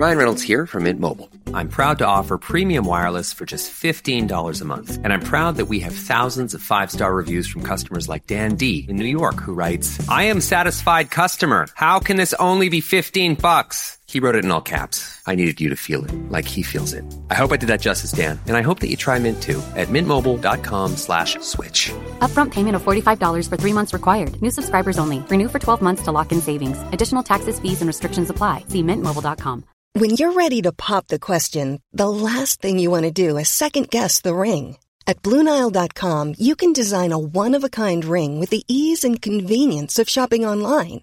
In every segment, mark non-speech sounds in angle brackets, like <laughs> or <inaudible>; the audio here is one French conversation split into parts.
Ryan Reynolds here from Mint Mobile. I'm proud to offer premium wireless for just $15 a month. And I'm proud that we have thousands of five star reviews from customers like Dan D in New York who writes, I am satisfied customer. How can this only be 15 bucks? He wrote it in all caps. I needed you to feel it, like he feels it. I hope I did that justice, Dan. And I hope that you try Mint too at mintmobile.com slash switch. Upfront payment of $45 for three months required. New subscribers only. Renew for 12 months to lock in savings. Additional taxes, fees, and restrictions apply. See mintmobile.com. When you're ready to pop the question, the last thing you want to do is second guess the ring. At Bluenile.com, you can design a one of a kind ring with the ease and convenience of shopping online.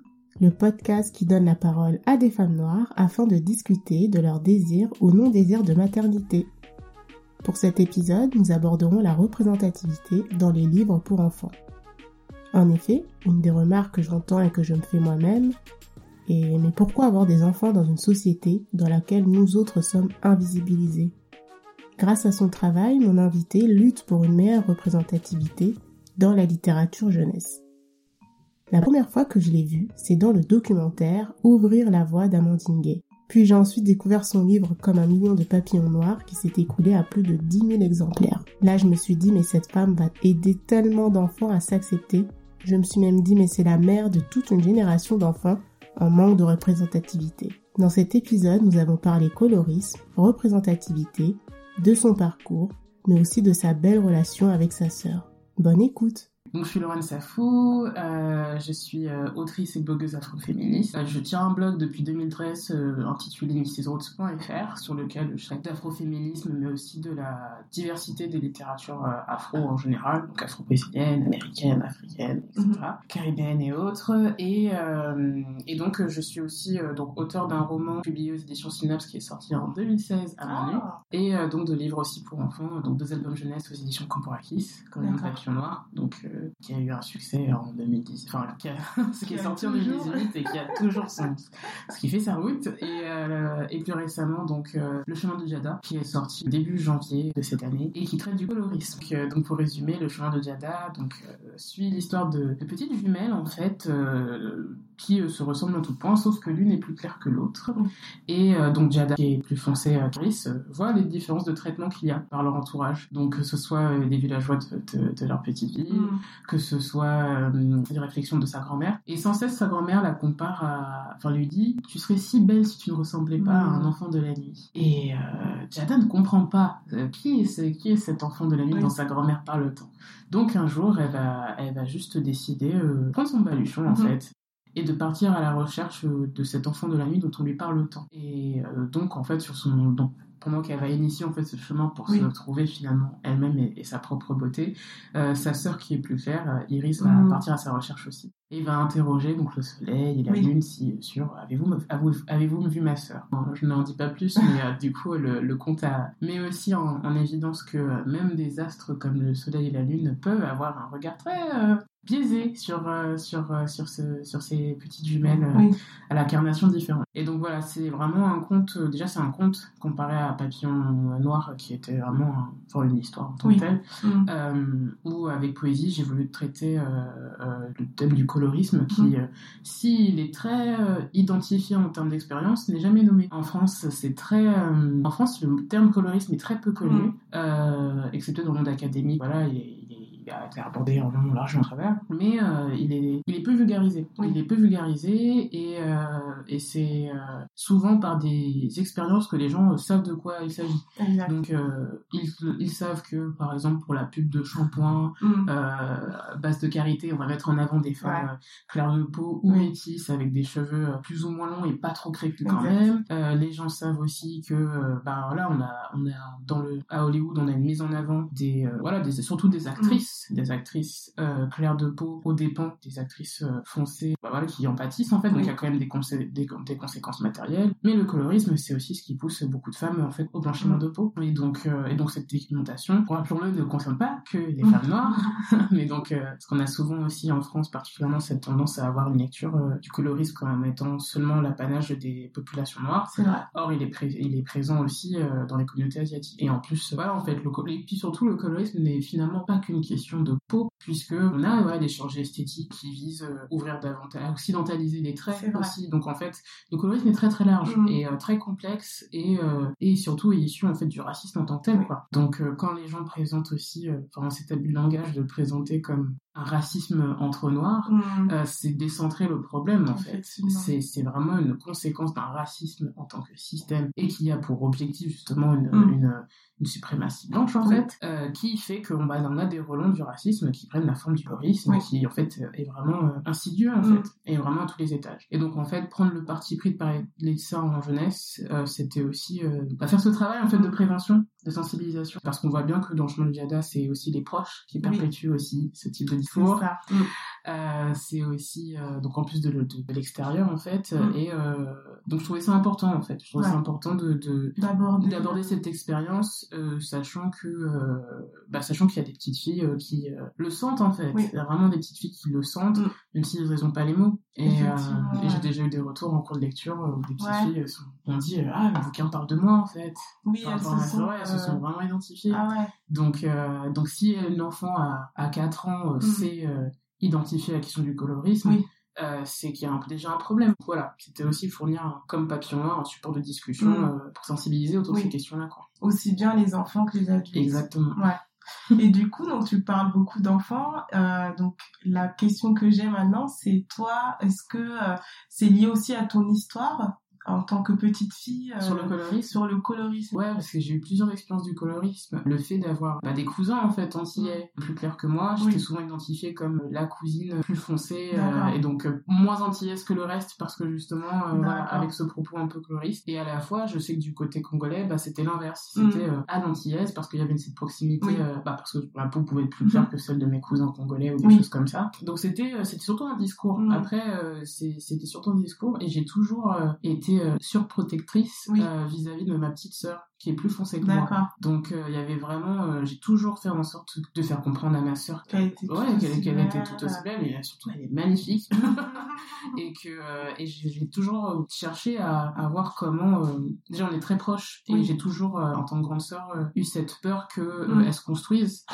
le podcast qui donne la parole à des femmes noires afin de discuter de leur désir ou non-désir de maternité. Pour cet épisode, nous aborderons la représentativité dans les livres pour enfants. En effet, une des remarques que j'entends et que je me fais moi-même est mais pourquoi avoir des enfants dans une société dans laquelle nous autres sommes invisibilisés? Grâce à son travail, mon invité lutte pour une meilleure représentativité dans la littérature jeunesse. La première fois que je l'ai vu, c'est dans le documentaire Ouvrir la voie d'Amandine Gay. Puis j'ai ensuite découvert son livre Comme un million de papillons noirs qui s'est écoulé à plus de 10 000 exemplaires. Là, je me suis dit, mais cette femme va aider tellement d'enfants à s'accepter. Je me suis même dit, mais c'est la mère de toute une génération d'enfants en manque de représentativité. Dans cet épisode, nous avons parlé colorisme, représentativité, de son parcours, mais aussi de sa belle relation avec sa sœur. Bonne écoute donc, je suis Laurent Safou, euh, je suis euh, autrice et blogueuse afroféministe. Euh, je tiens un blog depuis 2013 euh, intitulé mrsroads.fr sur lequel je traite d'afroféminisme mais aussi de la diversité des littératures euh, afro en général, donc afro-brésilienne, américaine, africaine, etc., Mhm. caribéenne et autres. Et, euh, et donc, je suis aussi donc auteur d'un roman publié aux éditions Synapse qui est sorti en 2016 à Manu. Ah. Et euh, donc de livres aussi pour enfants, donc deux albums jeunesse aux éditions Camporakis, comme un papillon noir, donc euh, qui a eu un succès en 2010, enfin qui, a- <laughs> ce qui est sorti en toujours. 2018 et qui a toujours son, ce qui fait sa route. Et, euh, et plus récemment donc euh, Le chemin de Djada, qui est sorti début janvier de cette année et qui traite du colorisme. Donc, euh, donc, pour résumer, Le chemin de Djada donc suit l'histoire de, de petites jumelles en fait qui se ressemblent en tout point, sauf que l'une est plus claire que l'autre. Et donc Jada, qui est plus foncée à Chris, voit les différences de traitement qu'il y a par leur entourage. Donc que ce soit des villageois de, de, de leur petite ville, Mm. Que ce soit euh, des réflexions de sa grand-mère. Et sans cesse, sa grand-mère la compare à... Enfin, lui dit « Tu serais si belle si tu ne ressemblais pas à un Mm. enfant de la nuit. » Et euh, Jada ne comprend pas euh, qui, est ce- qui est cet enfant de la nuit Oui. dont sa grand-mère parle tant. Donc un jour, elle va, elle va juste décider, euh, prendre son baluchon en Mhm. fait, et de partir à la recherche euh, de cet enfant de la nuit dont on lui parle tant. Et donc en fait sur son donc, pendant qu'elle va initier en fait ce chemin pour Oui. se trouver finalement elle-même et, et sa propre beauté, euh, sa sœur qui est plus claire, euh, Iris, va Mhm. partir à sa recherche aussi et va interroger donc le soleil et la Oui. lune si sur avez-vous avez-vous vu ma sœur? Je n'en dis pas plus, mais euh, du coup le, le conte a met aussi en, en évidence que euh, même des astres comme le soleil et la lune peuvent avoir un regard très euh, biaisé sur euh, sur euh, sur ce, sur ces petites jumelles Oui. à l'incarnation différente. Et donc voilà, c'est vraiment un conte. Déjà, c'est un conte comparé à Papillon Noir, qui était vraiment enfin, une histoire en tant Oui. que telle. Mm. Où avec poésie, j'ai voulu traiter le thème du colorisme, qui, euh, s'il est très euh, identifié en termes d'expérience, n'est jamais nommé. En France, c'est très. euh, en France, le terme colorisme est très peu connu, euh, excepté dans le monde académique. Voilà, il est- il a été abordé en long, large en travers, mais euh, il, est, il est peu vulgarisé. Oui. Il est peu vulgarisé et, euh, et c'est euh, souvent par des expériences que les gens savent de quoi il s'agit. Donc ils, ils savent que par exemple pour la pub de shampoing, Mm. base de karité, on va mettre en avant des femmes Ouais. claires de peau ou Oui. métisses avec des cheveux plus ou moins longs et pas trop crépus quand Exact. même. Euh, les gens savent aussi que euh, bah voilà on a on a dans le à Hollywood on a une mise en avant des euh, voilà des surtout des actrices actrices, des actrices euh, claires de peau aux dépens des actrices euh, foncées, bah voilà, qui en pâtissent en fait, donc il y a quand même des, des, des, conséquences matérielles. Mais le colorisme, c'est aussi ce qui pousse beaucoup de femmes en fait au blanchiment de peau. Et donc, euh, et donc cette pigmentation, rappelons-le, ne concerne pas que les femmes noires, <laughs> <laughs> mais donc ce qu'on a souvent aussi en France, particulièrement cette tendance à avoir une lecture du colorisme comme étant seulement l'apanage des populations noires. Or, il est, il est présent aussi dans les communautés asiatiques. Et en plus, voilà, en fait, le et puis surtout, le colorisme n'est finalement pas qu'une question de peau, puisque on a des chirurgies esthétiques qui visent euh, ouvrir davantage, à occidentaliser les traits aussi. Donc en fait, le colorisme est très très large mm. et euh, très complexe et, euh, et surtout est issu en fait du racisme en tant que tel. Quoi. Donc quand les gens présentent aussi, enfin abus de langage de le présenter comme un racisme entre noirs, mm. c'est décentrer le problème en fait. C'est vraiment une conséquence d'un racisme en tant que système et qui a pour objectif justement une, mm. une, une suprématie blanche en fait, euh, qui fait qu'on bah, on a des relents du racisme qui prennent la forme du colorisme, qui en fait est vraiment euh, insidieux en mm. fait, et vraiment à tous les étages. Et donc en fait prendre le parti pris de parler de ça en jeunesse, euh, c'était aussi bah, faire ce travail en fait de prévention, de sensibilisation, parce qu'on voit bien que dans le chemin de Viada, c'est aussi les proches qui perpétuent aussi ce type de discours. Mm. c'est aussi donc en plus de, l'extérieur en fait, mm. et donc je trouvais ça important en fait, je trouvais ça important de d'aborder cette expérience euh, sachant que euh, bah, sachant qu'il y a des petites filles euh, qui le sentent en fait. Il y a vraiment des petites filles qui le sentent, mm. même si elles n'ont pas les mots. Et, j'ai déjà eu des retours en cours de lecture où des petites filles sont, ont dit ah le bouquin parle de moi en fait. Oui, elles, se sont, elles se sont vraiment identifiées. Ah donc donc si un enfant à, à 4 ans mm. sait identifier la question du colorisme. Euh, c'est qu'il y a déjà un problème. Voilà, c'était aussi fournir comme papillon noir un support de discussion mm. euh, pour sensibiliser autour de ces questions-là. Aussi bien les enfants que les adultes. Exactement. Ouais. Et du coup, donc tu parles beaucoup d'enfants. Euh, donc la question que j'ai maintenant, c'est toi, est-ce que c'est lié aussi à ton histoire? En tant que petite fille sur le euh, colorisme. sur le colorisme. Ouais parce que j'ai eu plusieurs expériences du colorisme. Le fait d'avoir bah, des cousins en fait antillais plus clair que moi j'étais souvent identifiée comme la cousine plus foncée euh, et donc euh, moins antillaise que le reste parce que justement avec ce propos un peu coloriste. Et à la fois je sais que du côté congolais bah, c'était l'inverse. Mm. c'était à l'antillaise parce qu'il y avait cette proximité bah, parce que la peau pouvait être plus claire que celle de mes cousins congolais ou des choses comme ça. Donc c'était c'était surtout un discours. Mm. après c'était surtout un discours et j'ai toujours été euh, surprotectrice euh, vis-à-vis de ma petite sœur qui est plus foncée que moi. Donc euh, il y avait vraiment, j'ai toujours fait en sorte de faire comprendre à ma sœur qu'elle était, ouais, qu'elle, était tout aussi belle, mais surtout elle est magnifique <laughs> et que et j'ai toujours cherché à, à voir comment. déjà on est très proches et j'ai toujours en tant que grande sœur eu cette peur que mm. elle se construise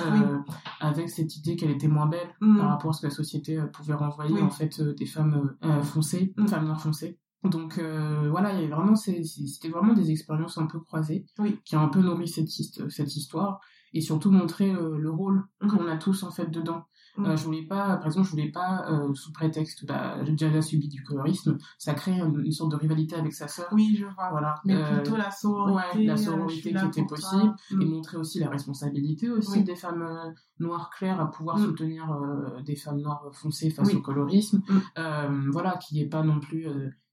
avec cette idée qu'elle était moins belle mm. par rapport à ce que la société pouvait renvoyer en fait des femmes foncées, mm. femmes noires foncées. Donc euh, voilà, il y avait vraiment c'était vraiment des expériences un peu croisées qui ont un peu nourri cette, cette histoire et surtout montrer euh, le rôle mhm. qu'on a tous en fait dedans. Mhm. Euh, je voulais pas, par exemple, je voulais pas sous prétexte, bah, j'ai déjà subi du colorisme, ça crée une, sorte de rivalité avec sa sœur. Oui, je vois. Voilà. Mais plutôt la sororité, ouais, la sororité qui était possible et mhm. montrer aussi la responsabilité aussi des femmes noires claires à pouvoir soutenir des femmes noires foncées face au colorisme. voilà, qui est pas non plus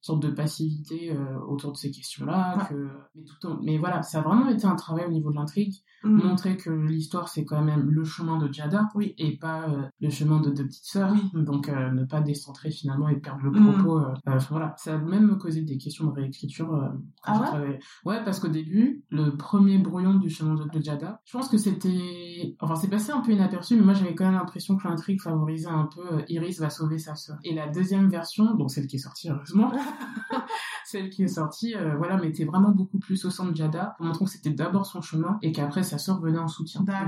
sorte de passivité euh, autour de ces questions-là. Que... Mais, tout mais voilà, ça a vraiment été un travail au niveau de l'intrigue. Mm. Montrer que l'histoire, c'est quand même le chemin de Jada oui. et pas euh, le chemin de deux petites sœurs. Donc, euh, ne pas décentrer finalement et perdre le mm. propos. voilà, ça a même me causé des questions de réécriture. ah ouais Ouais, parce qu'au début, le premier brouillon du chemin de, de Jada, je pense que c'était... Enfin, c'est passé un peu inaperçu, mais moi, j'avais quand même l'impression que l'intrigue favorisait un peu Iris va sauver sa sœur. Et la deuxième version, donc celle qui est sortie heureusement, <laughs> celle qui est sortie, euh, voilà, mettait vraiment beaucoup plus au centre de Jada, en montrant que c'était d'abord son chemin et qu'après sa sœur venait en soutien. Donc, euh,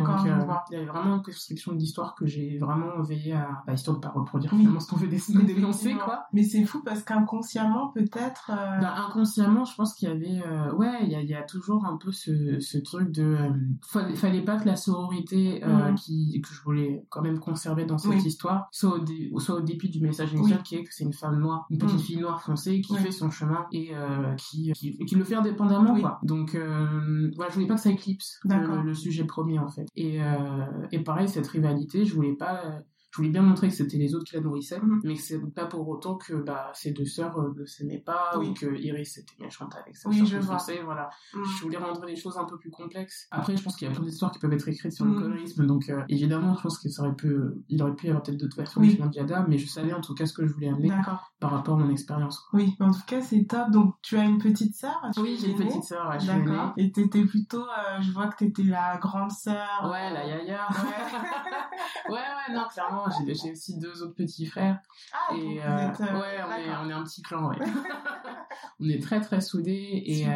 il y avait vraiment une construction d'histoire que j'ai vraiment veillé à, bah, histoire de pas reproduire finalement ce qu'on veut dénoncer, quoi. Mais c'est fou parce qu'inconsciemment, peut-être. Euh, bah, inconsciemment, je pense qu'il y avait, ouais, il y a, y a, toujours un peu ce, ce truc de, fallait, fallait pas que la sororité mm. qui que je voulais quand même conserver dans cette histoire soit au, soit au dépit du message initial qui est que c'est une femme noire, une petite mm. fille noire foncée qui fait son chemin et euh, qui, qui, qui, le fait indépendamment quoi. Donc euh, voilà, je voulais pas que ça éclipse le, le, sujet premier en fait. Et, euh, et pareil cette rivalité, je voulais pas je voulais bien montrer que c'était les autres qui la nourrissaient, Mhm. mais que c'est pas pour autant que bah, ces deux sœurs euh, ne s'aimaient pas Oui. ou que Iris était méchante avec sa Oui, sœur je foncée, voilà. Mm. Je voulais rendre les choses un peu plus complexes. Après, je pense qu'il y a plein d'histoires qui peuvent être écrites sur le Mm. colorisme, donc euh, évidemment, je pense qu'il aurait pu, il aurait pu y avoir peut-être d'autres versions Oui. du de Jada, mais je savais en tout cas ce que je voulais amener par rapport à mon expérience. Oui, en tout cas, c'est top. Donc, tu as une petite sœur Oui, j'ai une petite sœur, ouais. D'accord. Et t'étais plutôt, euh, je vois que t'étais la grande sœur. Ouais, la yaya. <laughs> Ouais. <laughs> ouais, ouais, non, clairement, j'ai aussi deux autres petits frères. Ah, Et euh, êtes, euh, ouais, on est, on est un petit clan, ouais. <laughs> <laughs> on est très très soudés et euh,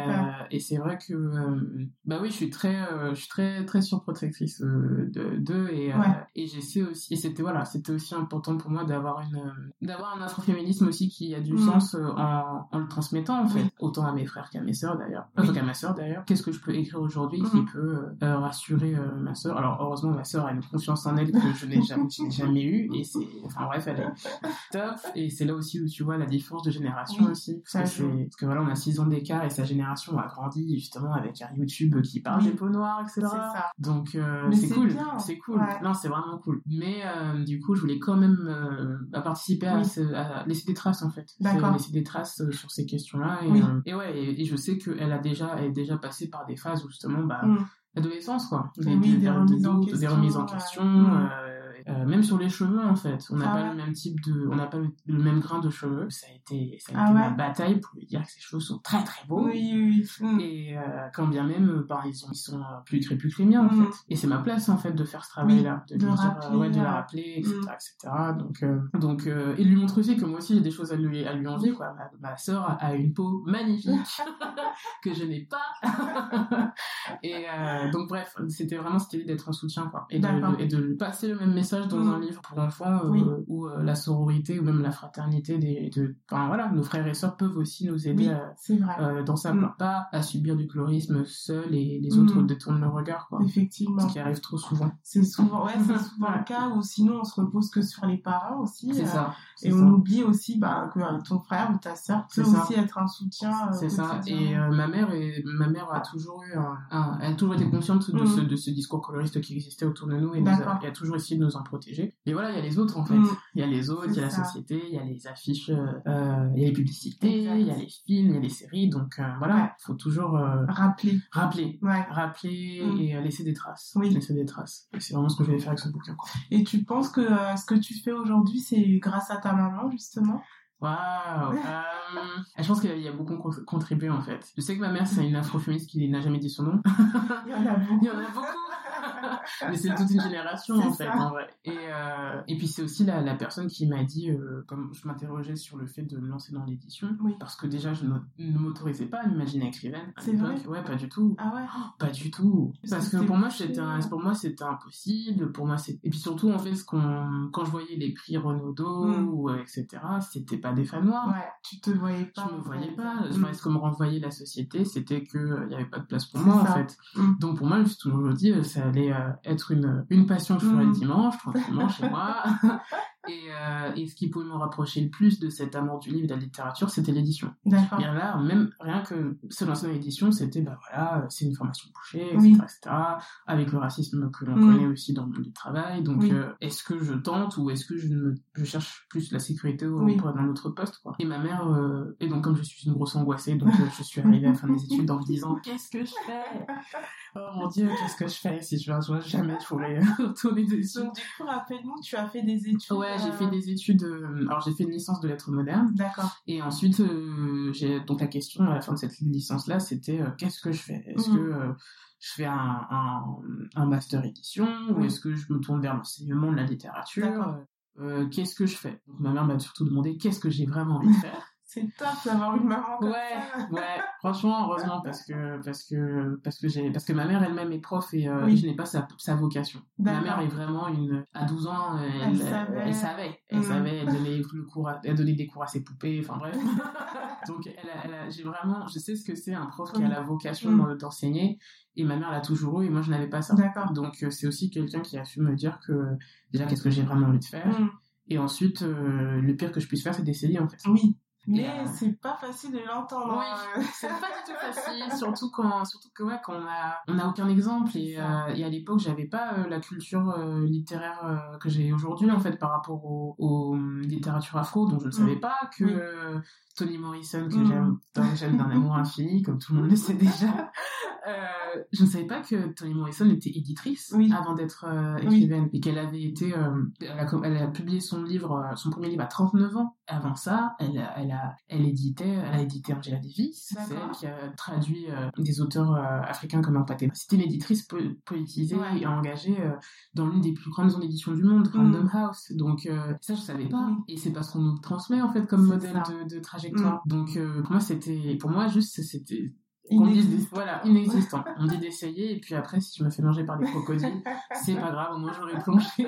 et c'est vrai que bah oui, je suis très je suis très très surprotectrice de d'eux et Ouais. et j'essaie aussi et c'était voilà, c'était aussi important pour moi d'avoir une d'avoir un afroféminisme aussi qui a du Mm. sens en en le transmettant en fait, Oui. autant à mes frères qu'à mes sœurs d'ailleurs, Oui. qu'à ma sœur d'ailleurs. Qu'est-ce que je peux écrire aujourd'hui qui Mhm. peut rassurer ma sœur? Alors heureusement ma sœur a une confiance en elle que je n'ai jamais, jamais eu et c'est enfin bref elle est top et c'est là aussi où tu vois la différence de génération Oui, aussi ça parce que, joue. c'est- parce que voilà on a 6 ans d'écart et sa génération a grandi justement avec un YouTube qui parle Oui. des peaux noires etc C'est ça. donc euh, c'est c'est cool bien. c'est cool Ouais. non c'est vraiment cool mais euh, du coup je voulais quand même euh, participer à, Oui. ce- à laisser des traces en fait D'accord. Laisser des traces euh, sur ces questions là et, Oui. euh, et ouais et, et je sais qu'elle a déjà elle est déjà passée par des phases où justement bah Mm. l'adolescence quoi Oui, des remises en des question, remises en question mm. Euh, même sur les cheveux en fait. On n'a Ah pas ouais. le même type de on n'a pas le, même grain de cheveux. Ça a été ça a Ah été ouais. ma bataille pour lui dire que ses cheveux sont très très beaux. Oui, oui, oui. Et euh, quand bien même euh, bah, ils, sont, ils sont plus crépus que les miens en Mm. fait. Et c'est ma place en fait de faire ce travail là de, de lui dire, rappeler, ouais, de la rappeler etc mm. etc donc euh, donc et lui montrer aussi que moi aussi j'ai des choses à lui à lui envier quoi. Ma, ma sœur a, a une peau magnifique <laughs> <laughs> que je n'ai pas. <laughs> Et donc bref c'était vraiment cette idée d'être en soutien quoi. Et de, et de lui passer le même message dans Mm. un livre pour enfants euh, Oui. où euh, la sororité ou même la fraternité des de enfin voilà nos frères et sœurs peuvent aussi nous aider Oui, à, euh, dans ça, Mm. quoi. pas à subir du colorisme seul et les Mm. autres détournent le regard, quoi. Effectivement. Ce qui arrive trop souvent. C'est souvent, ouais, c'est souvent <laughs> le cas où sinon on se repose que sur les parents aussi. C'est euh, ça. Et ça. on oublie aussi bah, que ton frère ou ta sœur peut ça. aussi être un soutien. C'est ça. Et ma mère est, ma mère a toujours eu un, un- elle a toujours été consciente de, Mm. ce, de ce discours coloriste qui existait autour de nous et nous a, et a toujours essayé de nous en protéger. Mais voilà, il y a les autres en fait. Mm. Il y a les autres, il y a la société, il y a les affiches, euh, euh, il y a les publicités, il y a les films, il y a les séries. Donc euh, voilà, Ouais. faut toujours euh, Rappeler. rappeler. Ouais. Rappeler Mm. et laisser des traces. Oui. Laisser des traces. C'est vraiment ce que je vais faire avec ce bouquin. quoi. Et tu penses que ce que tu fais aujourd'hui, c'est grâce à ta maman, justement? Waouh Je pense qu'il y a beaucoup con- contribué en fait. Je sais que ma mère c'est une afroféministe qui n'a jamais dit son nom. <laughs> Il y en a beaucoup. <laughs> Il y en a beaucoup <laughs> Mais c'est toute une génération en fait ça. en vrai. Et, euh, et puis c'est aussi la, la personne qui m'a dit, euh, comme je m'interrogeais sur le fait de me lancer dans l'édition, Oui. parce que déjà je ne, m'autorisais pas à m'imaginer écrivaine C'est vrai Ouais, pas du tout. Ah ouais Pas du tout. Parce Parce que pour moi, un- ouais. pour moi, c'était impossible. Pour moi, c'est, et puis surtout, en fait, ce qu'on, quand je voyais les prix Renaudot, Mm. ou, euh, etc., c'était pas des femmes noires. Ouais, tu te voyais pas. Je me voyais pas. Mm. Ce que me renvoyait la société, c'était que il y avait pas de place pour moi, en fait. Mm. Donc, pour moi, je me suis toujours dit, ça allait euh, être une, une passion je ferais le dimanche, tranquillement, chez moi. <laughs> <laughs> Et, euh, et ce qui pouvait me rapprocher le plus de cet amour du livre et de la littérature, c'était l'édition. D'accord. Bien là, même rien que se lancer dans l'édition, c'était, bah voilà, c'est une formation bouchée, etc., Oui. etc., avec le racisme que l'on Mm. connaît aussi dans le monde du travail. Donc, Oui. euh, est-ce que je tente ou est-ce que je, me, je cherche plus la sécurité au, Oui. pour un autre poste, quoi. Et ma mère, euh, et donc comme je suis une grosse angoissée, donc <laughs> euh, je suis arrivée à la fin de mes études en me disant, qu'est-ce que je fais? Oh mon dieu, qu'est-ce que je fais si je vais jamais je pourrais <laughs> retourner dessus. Donc, du coup, rappelle-nous, tu as fait des études. Ouais, j'ai euh, fait des études. euh, alors j'ai fait une licence de lettres modernes. D'accord. Et ensuite, euh, j'ai donc la question à la fin de cette licence-là, c'était euh, qu'est-ce que je fais? Est-ce Mhm. que euh, je fais un, un, un master édition ou est-ce que je me tourne vers l'enseignement de la littérature? Euh, Qu'est-ce que je fais? Donc ma mère m'a surtout demandé qu'est-ce que j'ai vraiment envie de faire? C'est top d'avoir une maman comme Ouais, ça. ouais, <laughs> franchement, heureusement parce que parce que parce que j'ai parce que ma mère elle-même est prof et, euh, Oui. et je n'ai pas sa, sa vocation. Ma mère est vraiment une à 12 ans, elle, Elle savait. elle savait, elle Mm. savait, elle donnait le cours, à- elle donnait des cours à ses poupées, enfin bref. <laughs> Donc elle a, elle a- j'ai vraiment, je sais ce que c'est un prof qui a la vocation Mm. d'en- d'enseigner et ma mère l'a toujours eu et moi je n'avais pas ça. D'accord. Donc euh, c'est aussi quelqu'un qui a su me dire que déjà qu'est-ce que j'ai vraiment envie de faire Mm. et ensuite euh, le pire que je puisse faire c'est d'essayer en fait. Oui, Mais euh, c'est pas facile de l'entendre. Oui, hein. <laughs> c'est pas du tout facile, <laughs> surtout quand, surtout que ouais, quand on a, on a aucun exemple et, euh, et à l'époque j'avais pas euh, la culture euh, littéraire que j'ai aujourd'hui en fait par rapport aux aux littératures afro, donc je ne savais pas que Oui. Toni Morrison que Mm. j'aime, dont j'aime d'un amour infini, comme tout le monde le sait déjà, <laughs> euh, je ne savais pas que Toni Morrison était éditrice Oui. avant d'être euh, Oui. écrivaine et qu'elle avait été, euh, elle, a, com- elle a publié son livre, son premier livre à 39 ans. Avant ça, elle a, elle a, elle éditait, elle a édité Angela Davis. C'est D'accord. elle qui a traduit des auteurs africains comme Mpaté. C'était une éditrice po- politisée Ouais. et engagée dans l'une des plus grandes maisons d'édition du monde, Mm. Random House. Donc ça, je savais pas. Et c'est parce qu'on nous transmet en fait comme modèle de, de trajectoire. Donc euh, pour moi, c'était, pour moi juste, c'était Des- voilà, inexistant. On dit d'essayer, et puis après, si je me fais manger par des crocodiles, <laughs> c'est pas grave, au moins j'aurais plongé.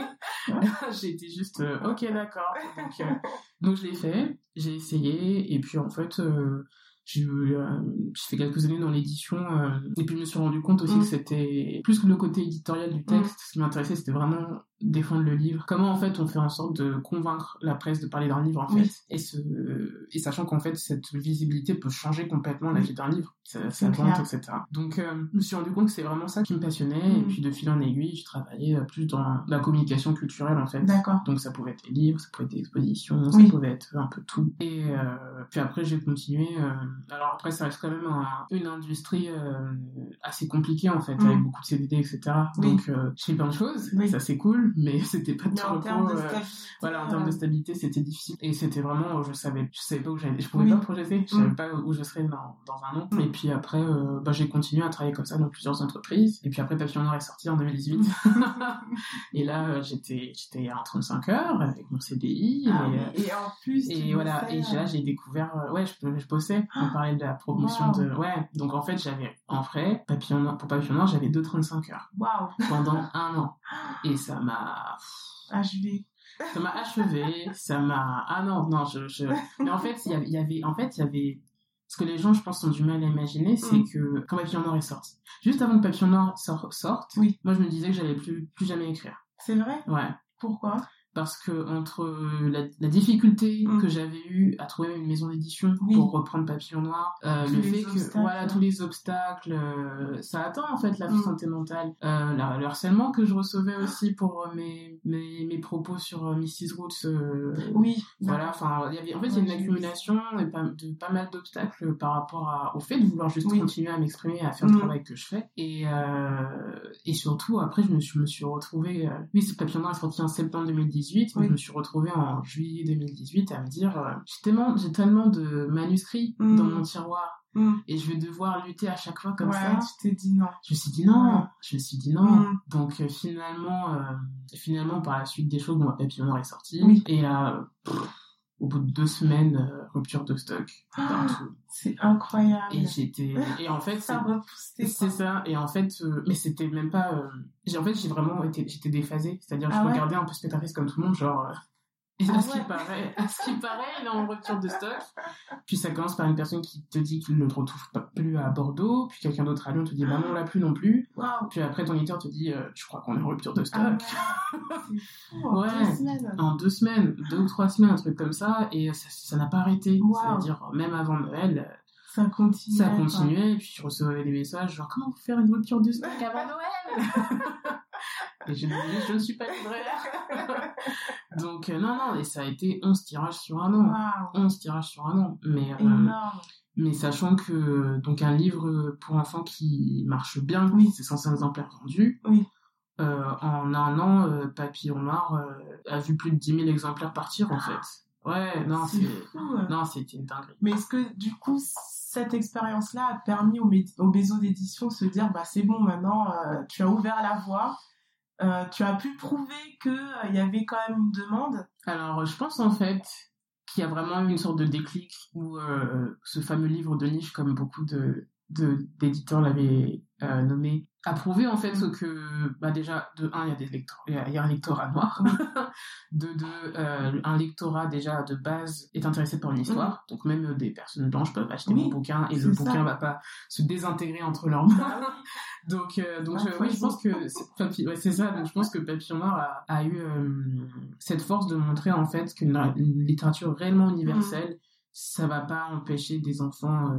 <laughs> j'ai été juste, euh, ok, d'accord. Donc, euh, donc je l'ai fait, j'ai essayé, et puis en fait, euh, j'ai fait quelques années dans l'édition, et puis je me suis rendu compte aussi Mm. que c'était plus que le côté éditorial du texte, ce qui m'intéressait, c'était vraiment défendre le livre. Comment en fait on fait en sorte de convaincre la presse de parler d'un livre en fait, et, ce, et sachant qu'en fait cette visibilité peut changer complètement la vie d'un livre, ça, ça vente, etc. Donc euh, je me suis rendu compte que c'est vraiment ça qui me passionnait, et Mm. puis de fil en aiguille, je travaillais euh, plus dans la communication culturelle en fait. D'accord. Donc ça pouvait être des livres, ça pouvait être des expositions, Oui. ça pouvait être un peu tout. Et euh, puis après j'ai continué. euh, alors après ça reste quand même un- une industrie assez compliquée en fait, Mm. avec beaucoup de CDD, etc. Oui. Donc je fais plein de choses, ça c'est cool, mais <laughs> c'était pas de Mais en repos, termes de euh, stabilité. voilà, en termes de euh, stabilité, c'était difficile. Et c'était vraiment, je savais, je savais pas où j'allais, je pouvais Oui. pas me projeter, je savais Mm. pas où je serais dans, dans un an. Mm. Et puis après, euh, bah, j'ai continué à travailler comme ça dans plusieurs entreprises. Et puis après, Papillon Noir est sorti en 2018. <laughs> et là, euh, j'étais, j'étais à 35 heures avec mon CDI. ah et, euh, Et en plus, et voilà, et euh, là j'ai découvert, euh, ouais, je, je bossais, on parlait de la promotion Wow. de, ouais, donc en fait j'avais, en vrai, Papillon Noir, pour Papillon Noir, j'avais 2,35 heures Waouh. pendant <laughs> un an. Et ça m'a, vais. ça m'a achevé, ça m'a... Ah non, non, je... je... Mais en fait, il y avait-. En fait, il y avait... Ce que les gens, je pense, ont du mal à imaginer, c'est Mm. que quand Papillon Noir est sorti, juste avant que Papillon Noir sor- sorte, Oui. moi je me disais que j'allais plus, plus jamais écrire. C'est vrai? Ouais. Pourquoi? Parce que entre la, la difficulté Mm. que j'avais eue à trouver une maison d'édition Oui. pour reprendre Papillon Noir, euh, le fait que obstacles. voilà tous les obstacles, euh, ça atteint en fait la Mm. santé mentale, euh, la- le harcèlement que je recevais aussi pour euh, mes, mes mes propos sur euh, Mrs Roots. euh, Oui. voilà, enfin, il y avait, en fait, il y a une accumulation pas- de pas mal d'obstacles par rapport à, au fait de vouloir juste Oui. continuer à m'exprimer, à faire le Mhm. travail que je fais. Et, euh, et surtout, après, je me suis, me suis retrouvée, euh, oui, ce papillon noir est sorti en septembre 2018, mais Oui. je me suis retrouvée en juillet 2018 à me dire, euh, j'ai tellement, j'ai tellement de manuscrits Mhm. dans mon tiroir Mm. et je vais devoir lutter à chaque fois comme ouais, ça. tu t'es dit non. Je me suis dit non, Ouais. je me suis dit non. Mm. Donc euh, finalement, euh, finalement par la suite des choses, bon, Papillon est sorti. Oui. Et pff, au bout de deux semaines, euh, rupture de stock partout. C'est incroyable. Et j'étais, et en fait, ça tes c'est ça. Et en fait, euh, mais c'était même pas. euh, j'ai en fait, j'ai vraiment été, j'étais déphasée. C'est-à-dire, Ah je ouais? regardais un peu spectatrice comme tout le monde, genre. Et Ah à <laughs> ce qui paraît, à ce qui paraît, il est en rupture de stock. Puis ça commence par une personne qui te dit qu'il ne le retrouve pas plus à Bordeaux. Puis quelqu'un d'autre à Lyon te dit, bah non, on l'a plus non plus. Puis après, ton éditeur te dit, euh, je crois qu'on est en rupture de stock. Ah ouais. <laughs> Fou. En Ouais. deux semaines. En deux semaines, deux ou trois semaines, un truc comme ça, et ça n'a pas arrêté. Wow. C'est-à-dire, même avant Noël, Ça continue. ça continuait, et puis je recevais des messages genre, comment vous faire une rupture de stock? Avant Noël <laughs> Et je me disais, je ne suis pas libraire. <laughs> Donc, euh, non, non, et ça a été 11 tirages sur un an. Waouh. 11 tirages sur un an. Mais, euh, mais sachant que, donc, un livre pour enfants qui marche bien, Oui. c'est 105 exemplaires vendus. Oui. Euh, en un an, Papillon Noir a vu plus de 10 000 exemplaires partir, en fait. Ouais, non, C'est fou. Non, c'était une dinguerie. Mais est-ce que du coup cette expérience-là a permis aux, mé- aux maisons d'édition de se dire bah c'est bon maintenant euh, tu as ouvert la voie, euh, tu as pu prouver que euh, y avait quand même une demande? Alors, je pense en fait qu'il y a vraiment eu une sorte de déclic où euh, ce fameux livre de niche, comme beaucoup de d'éditeurs l'avaient nommé, a prouvé en fait que bah déjà de un il y a des lecteurs, il y a, il y a un lectorat noir, <laughs> de deux un lectorat déjà de base est intéressé par une histoire, donc même des personnes blanches peuvent acheter Oui, mon bouquin et le ça. bouquin va pas se désintégrer entre leurs mains. <laughs> Donc, euh, donc Ah, euh, oui, je pense que c'est ouais, ça. Donc, je pense que Papillon Noir a, a eu euh, cette force de montrer en fait qu'une une littérature réellement universelle, ça va pas empêcher des enfants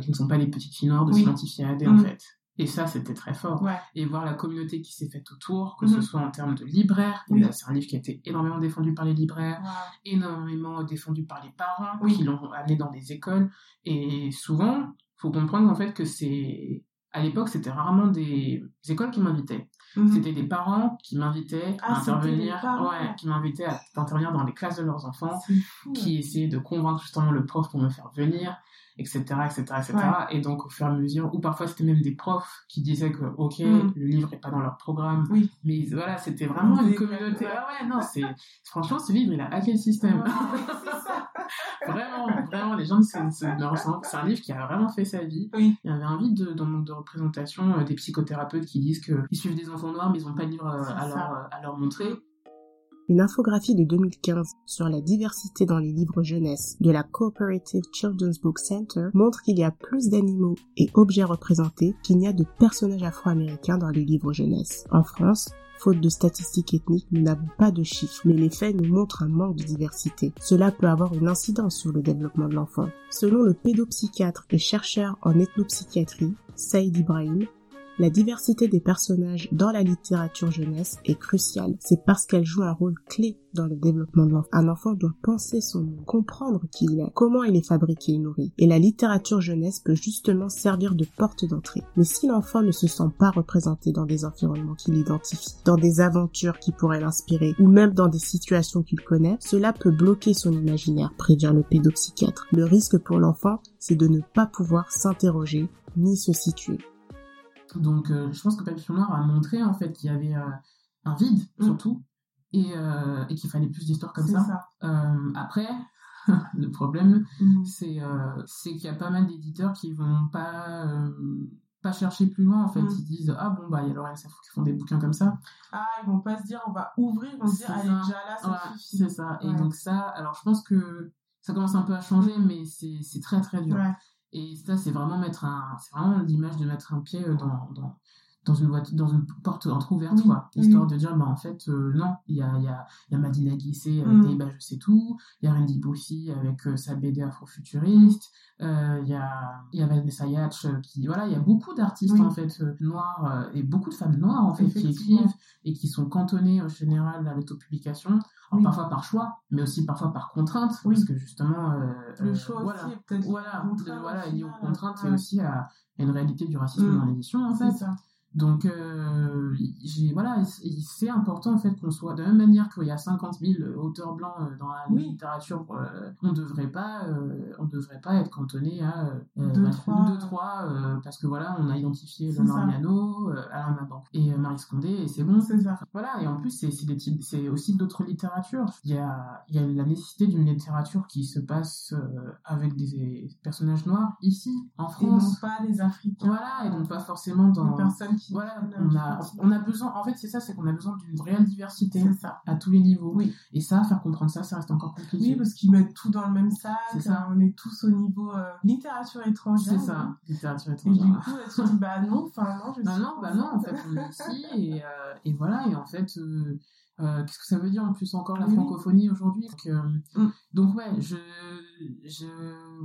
qui ne sont pas des petites filles noires de Oui. s'identifier à des, en Mhm. fait. Et ça, c'était très fort. Ouais. Et voir la communauté qui s'est faite autour, que ce soit en termes de libraires. Oui. C'est un livre qui a été énormément défendu par les libraires Wow. énormément défendu par les parents Oui. qui l'ont amené dans des écoles. Et souvent, faut comprendre en fait que c'est à l'époque, c'était rarement des écoles qui m'invitaient. Mhm. C'était des parents qui m'invitaient Ah, à c'était intervenir, ouais, qui m'invitaient à intervenir dans les classes de leurs enfants, fou. qui essayaient de convaincre justement le prof pour me faire venir, etc., etc., etc. Ouais. Et donc au fur et à mesure, ou parfois c'était même des profs qui disaient que ok, Mhm. le livre est pas dans leur programme, Oui. mais voilà, c'était vraiment une communauté. Ah ouais, non, <laughs> c'est franchement ce livre il a hacké le système. <laughs> Ça. les gens c'est c'est c'est un livre qui a vraiment fait sa vie. Oui. Il y avait un vide de, dans le manque de représentation euh, des psychothérapeutes qui disent qu'ils suivent des enfants noirs mais ils n'ont pas de livre euh, C'est à ça. leur, euh, à leur montrer. Une infographie de 2015 sur la diversité dans les livres jeunesse de la Cooperative Children's Book Center montre qu'il y a plus d'animaux et objets représentés qu'il n'y a de personnages afro-américains dans les livres jeunesse. En France, faute de statistiques ethniques, nous n'avons pas de chiffres, mais les faits nous montrent un manque de diversité. Cela peut avoir une incidence sur le développement de l'enfant. Selon le pédopsychiatre et chercheur en ethnopsychiatrie, Saïd Ibrahim, la diversité des personnages dans la littérature jeunesse est cruciale. C'est parce qu'elle joue un rôle clé dans le développement de l'enfant. Un enfant doit penser son monde, comprendre qui il est, comment il est fabriqué et nourri. Et la littérature jeunesse peut justement servir de porte d'entrée. Mais si l'enfant ne se sent pas représenté dans des environnements qui l'identifient, dans des aventures qui pourraient l'inspirer, ou même dans des situations qu'il connaît, cela peut bloquer son imaginaire, prévient le pédopsychiatre. Le risque pour l'enfant, c'est de ne pas pouvoir s'interroger ni se situer. Donc euh, je pense que Papillon Noir a montré en fait qu'il y avait euh, un vide Mm. surtout et, euh, et qu'il fallait plus d'histoires comme ça. ça. Après, <laughs> le problème Mhm. c'est c'est qu'il y a pas mal d'éditeurs qui vont pas pas chercher plus loin en fait Mm. ils disent ah bon bah il y a Laurent Safou qui font des bouquins comme ça Ah, ils vont pas se dire, on va ouvrir, ils vont se dire, C'est elle est ça. déjà là, ça Ouais, suffit. c'est ça et donc ça alors je pense que ça commence un peu à changer mais c'est c'est très très dur Ouais. Et ça c'est vraiment mettre un c'est vraiment l'image de mettre un pied dans dans dans une voiture, dans une porte entrouverte, Oui, quoi. oui. Histoire de dire, bah, en fait, euh, non, il y a, il y, a, y a Madina Guissé avec Mm. des bah, je sais tout, il y a Randy Boussy avec euh, sa BD afrofuturiste, euh, il y a, il y a Vanessa Yatch euh, qui, voilà, il y a beaucoup d'artistes, Oui. en fait, euh, noirs, euh, et beaucoup de femmes noires, en fait, qui écrivent et qui sont cantonnées, en général, à l'autopublication. Alors, Oui. parfois par choix, mais aussi parfois par contrainte, Oui. parce que justement, euh, Le euh, choix voilà, aussi peut-être voilà, aux de- contraintes, voilà, lié aux contraintes et Ouais. aussi à, à une réalité du racisme Mm. dans l'édition, en fait. ça. Donc, euh, voilà, c'est important en fait qu'on soit de la même manière qu'il y a 50 000 auteurs blancs euh, dans la Oui. littérature, euh, on devrait pas, euh, on devrait pas être cantonné à euh, Deux, bah, trois. deux, trois, parce que voilà, on a identifié. Miano, euh, Alain Mabank et Marie Scondé et c'est bon. C'est ça. Voilà, et en plus, c'est, des aussi d'autres littératures. Il y a, il y a la nécessité d'une littérature qui se passe avec des personnages noirs ici, en Et non France. pas les Africains. Voilà, et donc pas forcément dans. Les personnes qui. Voilà, on a, on a besoin, en fait, c'est ça, c'est qu'on a besoin d'une réelle diversité ça. à tous les niveaux. Oui. Et ça, faire comprendre ça, ça reste encore compliqué. Oui, parce qu'ils mettent tout dans le même sac. Ça. euh, On est tous au niveau euh, littérature étrangère. c'est ça, littérature Et du étrangère. coup, tu dis, bah non, enfin non, je Bah suis non, bah non, en fait, on est ici, et, euh, et voilà, et en fait, euh, euh, qu'est-ce que ça veut dire en plus encore la Oui. francophonie aujourd'hui? Donc, euh, Mm. donc ouais, je, je,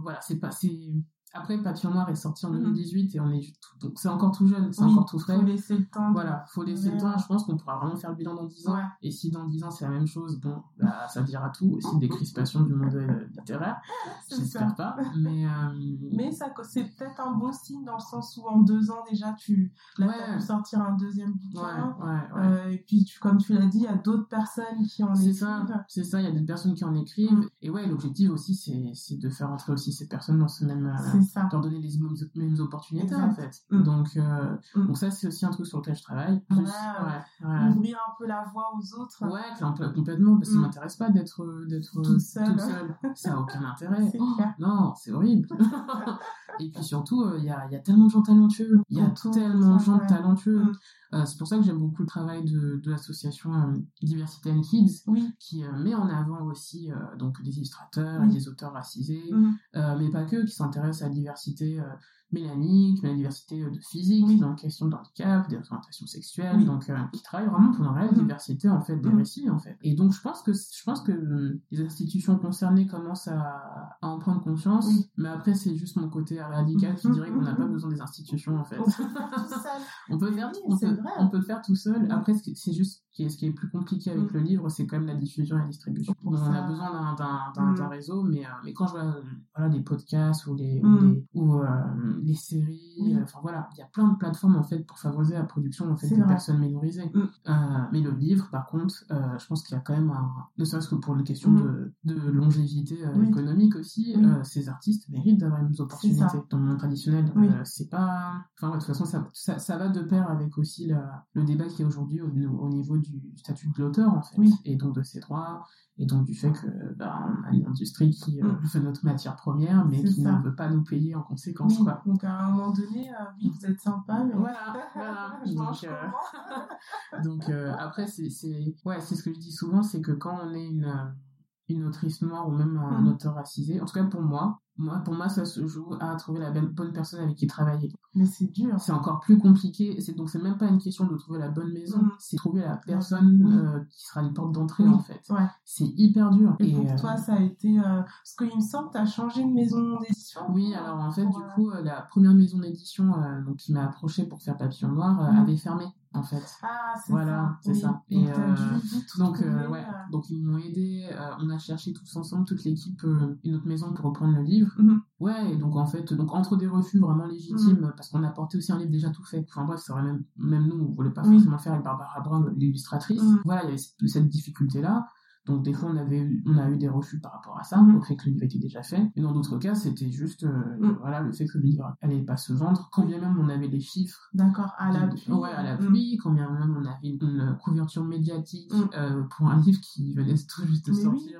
voilà, c'est pas, c'est, après, Papillon Noir est sorti en Mhm. 2018, et on est, tout- donc c'est encore tout jeune, c'est Oui, encore tout frais. Faut laisser le temps. Voilà, faut laisser le temps. Je pense qu'on pourra vraiment faire le bilan dans 10 ans. Ouais. Et si dans 10 ans c'est la même chose, bon, bah, ça dira tout aussi des crispations du monde euh, littéraire. <laughs> J'espère pas. Mais, euh, Mais ça, c'est peut-être un bon signe dans le sens où en deux ans déjà, tu là, Ouais. pu sortir un deuxième bouquin. ouais, ouais. Euh, et puis, tu- comme tu l'as dit, il y a d'autres personnes qui en écrivent. c'est ça, il y a des personnes qui en écrivent. Mm. Et ouais, l'objectif aussi, c'est de faire entrer aussi ces personnes dans ce même. euh, ça. leur donner les mêmes, mêmes opportunités, Exact. en fait. Mm. Donc, euh, Mm. donc ça, c'est aussi un truc sur lequel je travaille. Plus, Ouais. ouais, ouais. Ouvrir un peu la voie aux autres. Ouais, complètement, parce que ça Mm. m'intéresse pas d'être d'être Toute seule. Ça a aucun intérêt. <laughs> Oh, non, c'est horrible. <laughs> Et puis surtout, euh, il y, a, y a tellement de gens talentueux. Il y a Autour, tellement de gens talentueux. Euh, c'est pour ça que j'aime beaucoup le travail de, de l'association euh, Diversity and Kids, Oui. qui euh, met en avant aussi euh, donc des illustrateurs, Oui. des auteurs racisés, euh, mais pas que, qui s'intéressent à diversité euh, met la diversité de physique, dans la question de handicap, des orientations sexuelles, donc qui travaille vraiment pour une réelle diversité en fait des récits en fait. Et donc je pense que je pense que les institutions concernées commencent à, à en prendre conscience, mais après c'est juste mon côté radical qui dirait qu'on n'a pas besoin des institutions en fait. On peut faire tout seul. <laughs> on, peut, le faire tout seul. Après c'est juste ce qui est plus compliqué avec le livre, c'est quand même la diffusion et la distribution. on a besoin d'un réseau, mais mais quand je vois voilà des podcasts ou les ou les, les séries, enfin voilà, il y a plein de plateformes en fait pour favoriser la production en fait des personnes minorisées. mais le livre par contre, je pense qu'il y a quand même un ne serait-ce que pour les questions de, de longévité économique aussi, ces artistes méritent d'avoir une opportunité. Dans le monde traditionnel, c'est pas. Enfin, de toute façon, ça, ça, ça, va de pair avec aussi la, le débat qui est aujourd'hui au, au, niveau du statut de l'auteur, en fait, et donc de ses droits, et donc du fait que bah, on a une industrie qui fait <laughs> notre matière première, mais qui ne veut pas nous payer en conséquence. Quoi. Donc à un moment donné, oui, vous êtes sympa, mais voilà, <laughs> voilà. donc, <laughs> donc après, c'est ouais, c'est ce que je dis souvent, c'est que quand on est une une autrice noire ou même un mmh. auteur racisé. En tout cas, pour moi, moi, pour moi, ça se joue à trouver la bonne personne avec qui travailler. Mais c'est dur. C'est encore plus compliqué. C'est donc c'est même pas une question de trouver la bonne maison, mmh. c'est trouver la personne euh, qui sera une porte d'entrée en fait. Ouais. C'est hyper dur. Et, pour euh, toi, ça a été euh... parce qu'il me semble que tu as changé de maison d'édition. Oui, alors en fait, du coup, euh, la première maison d'édition donc qui m'a approché pour faire Papillon Noir avait fermé en fait. Ah, c'est voilà, c'est ça. Et euh, donc, euh, ouais, donc ils m'ont aidé. Euh, on a cherché tous ensemble, toute l'équipe, une autre maison pour reprendre le livre. Mhm. Ouais, et donc en fait, donc entre des refus vraiment légitimes, mhm. parce qu'on a porté aussi un livre déjà tout fait. Enfin bref, c'est vrai même, même nous, on voulait pas forcément faire avec Barbara Brown, l'illustratrice. Mhm. Voilà, il y avait cette, cette difficulté-là. Donc des fois on avait on a eu des refus par rapport à ça, mm-hmm. au fait que le livre était déjà fait. Et dans d'autres cas c'était juste euh, mm. voilà le fait que le livre allait pas se vendre, quand bien même on avait les chiffres. D'accord à la pluie. Ouais à la mm. pluie, quand bien même on avait une couverture médiatique mm. euh, pour un livre qui venait tout juste de sortir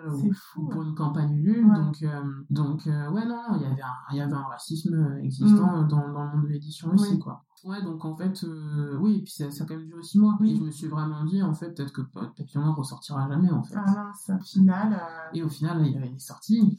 ou, pour une campagne lue. Donc euh, donc ouais non il y avait un, il y avait un racisme existant dans, dans le monde de l'édition aussi quoi. Ouais, donc en fait, euh, oui, et puis ça, ça, a quand même duré six mois. Oui. Et je me suis vraiment dit, en fait, peut-être que Papillon Noir ressortira jamais, en fait. Ah mince, au final. Euh... Et au final, il, est sorti.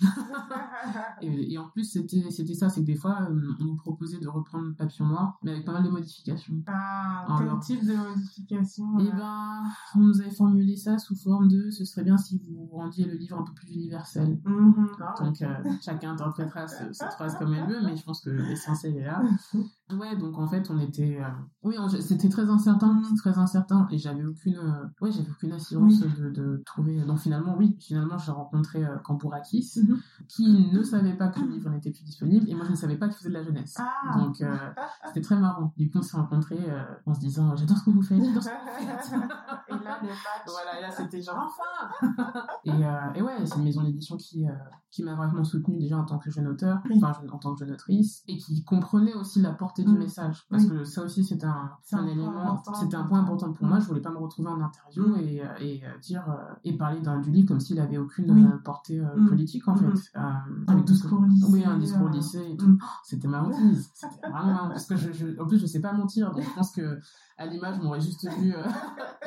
<laughs> et, et, en plus, c'était c'était ça, c'est que des fois, euh, on nous proposait de reprendre Papillon Noir, mais avec pas mal de modifications. Ah, quel Alors, type de modifications Eh ben, on nous avait formulé ça sous forme de ce serait bien si vous rendiez le livre un peu plus universel. Mm -hmm. Donc, chacun interprétera cette phrase comme elle veut, mais je pense que l'essentiel est là. <laughs> Ouais, donc en fait, on était. Euh... Oui, c'était très incertain, mm. très incertain, et j'avais aucune. Euh... Ouais, j'avais aucune assurance oui. de, de, trouver. Donc finalement, oui, finalement, j'ai rencontré euh, Campourakis, mm -hmm. qui ne savait pas que le livre n'était plus disponible, et moi, je ne savais pas qu'il faisait de la jeunesse. Ah. Donc euh, c'était très marrant. Du coup, on s'est rencontrés euh, en se disant J'adore ce que vous faites, j'adore ce que vous <laughs> faites. et là, le match. Voilà, là, c'était genre enfin <laughs> et, euh, et, ouais, c'est une maison d'édition qui, qui m'a vraiment soutenue déjà en tant que jeune auteur, enfin, en tant que jeune autrice, et qui comprenait aussi la portée du message. Parce que ça aussi, c'est un, un, un élément, c'était un point important pour moi. Je voulais pas me retrouver en interview et, et dire, et parler du livre comme s'il avait aucune oui. portée politique, en fait. un discours lycée. Oui, un discours lycée et tout. C'était ma hantise. C'était vraiment Parce que je, je, en plus, je sais pas mentir. Donc, je pense que, à l'image, on m'aurait juste vu euh,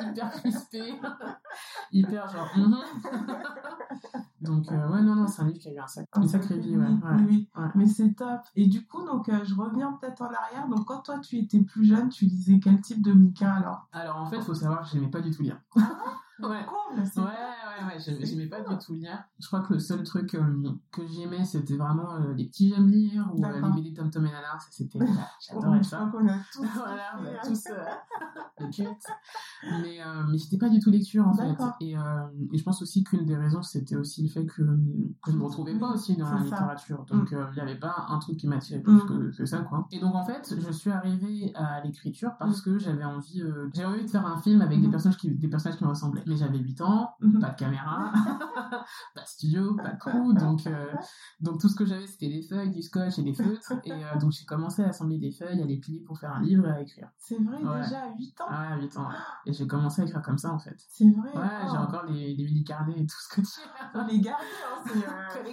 <laughs> hyper crispé, <laughs> hyper genre. Mm -hmm. <laughs> donc, euh, ouais, non, non, c'est un livre qui a eu un, sac, un sacré vie, ouais. Oui, oui. ouais. mais c'est top. Et du coup, donc, euh, je reviens peut-être en arrière. Donc, quand toi, tu étais plus jeune, tu lisais quel type de bouquin alors? Alors, en fait, il faut savoir que je n'aimais pas du tout lire. Ouais. Cool, ouais, ouais, ouais, j'aimais pas du tout lire. Je crois que le seul truc euh, que j'aimais, c'était vraiment euh, les petits j'aime lire ou euh, les BD Tom Tom et Nana. Ça, c'était, <laughs> j'adorais ça. Qu'on a tous, <laughs> voilà, on a tous le culte. Mais, mais j'étais pas du tout lecture, en fait. Et, et je pense aussi qu'une des raisons, c'était aussi le fait que, que je me retrouvais pas aussi dans la littérature. Donc, il mm. y avait pas un truc qui m'attirait plus mm. que, que, ça, quoi. Et donc, en fait, je suis arrivée à l'écriture parce mm. que j'avais envie, j'avais envie de faire un film avec des personnages qui, des personnages qui me ressemblaient mais j'avais 8 ans, pas de caméra, <laughs> pas de studio, pas de crew, donc, euh, donc tout ce que j'avais c'était des feuilles, du scotch et des feutres, et euh, donc j'ai commencé à assembler des feuilles, à les plier pour faire un livre et à écrire. C'est vrai, ouais. déjà à 8 ans Ouais, à 8 ans, ouais. Et j'ai commencé à écrire comme ça en fait. C'est vrai Ouais, oh. j'ai encore les, les mini carnets et tout ce que tu Faut les garder, hein, c'est euh...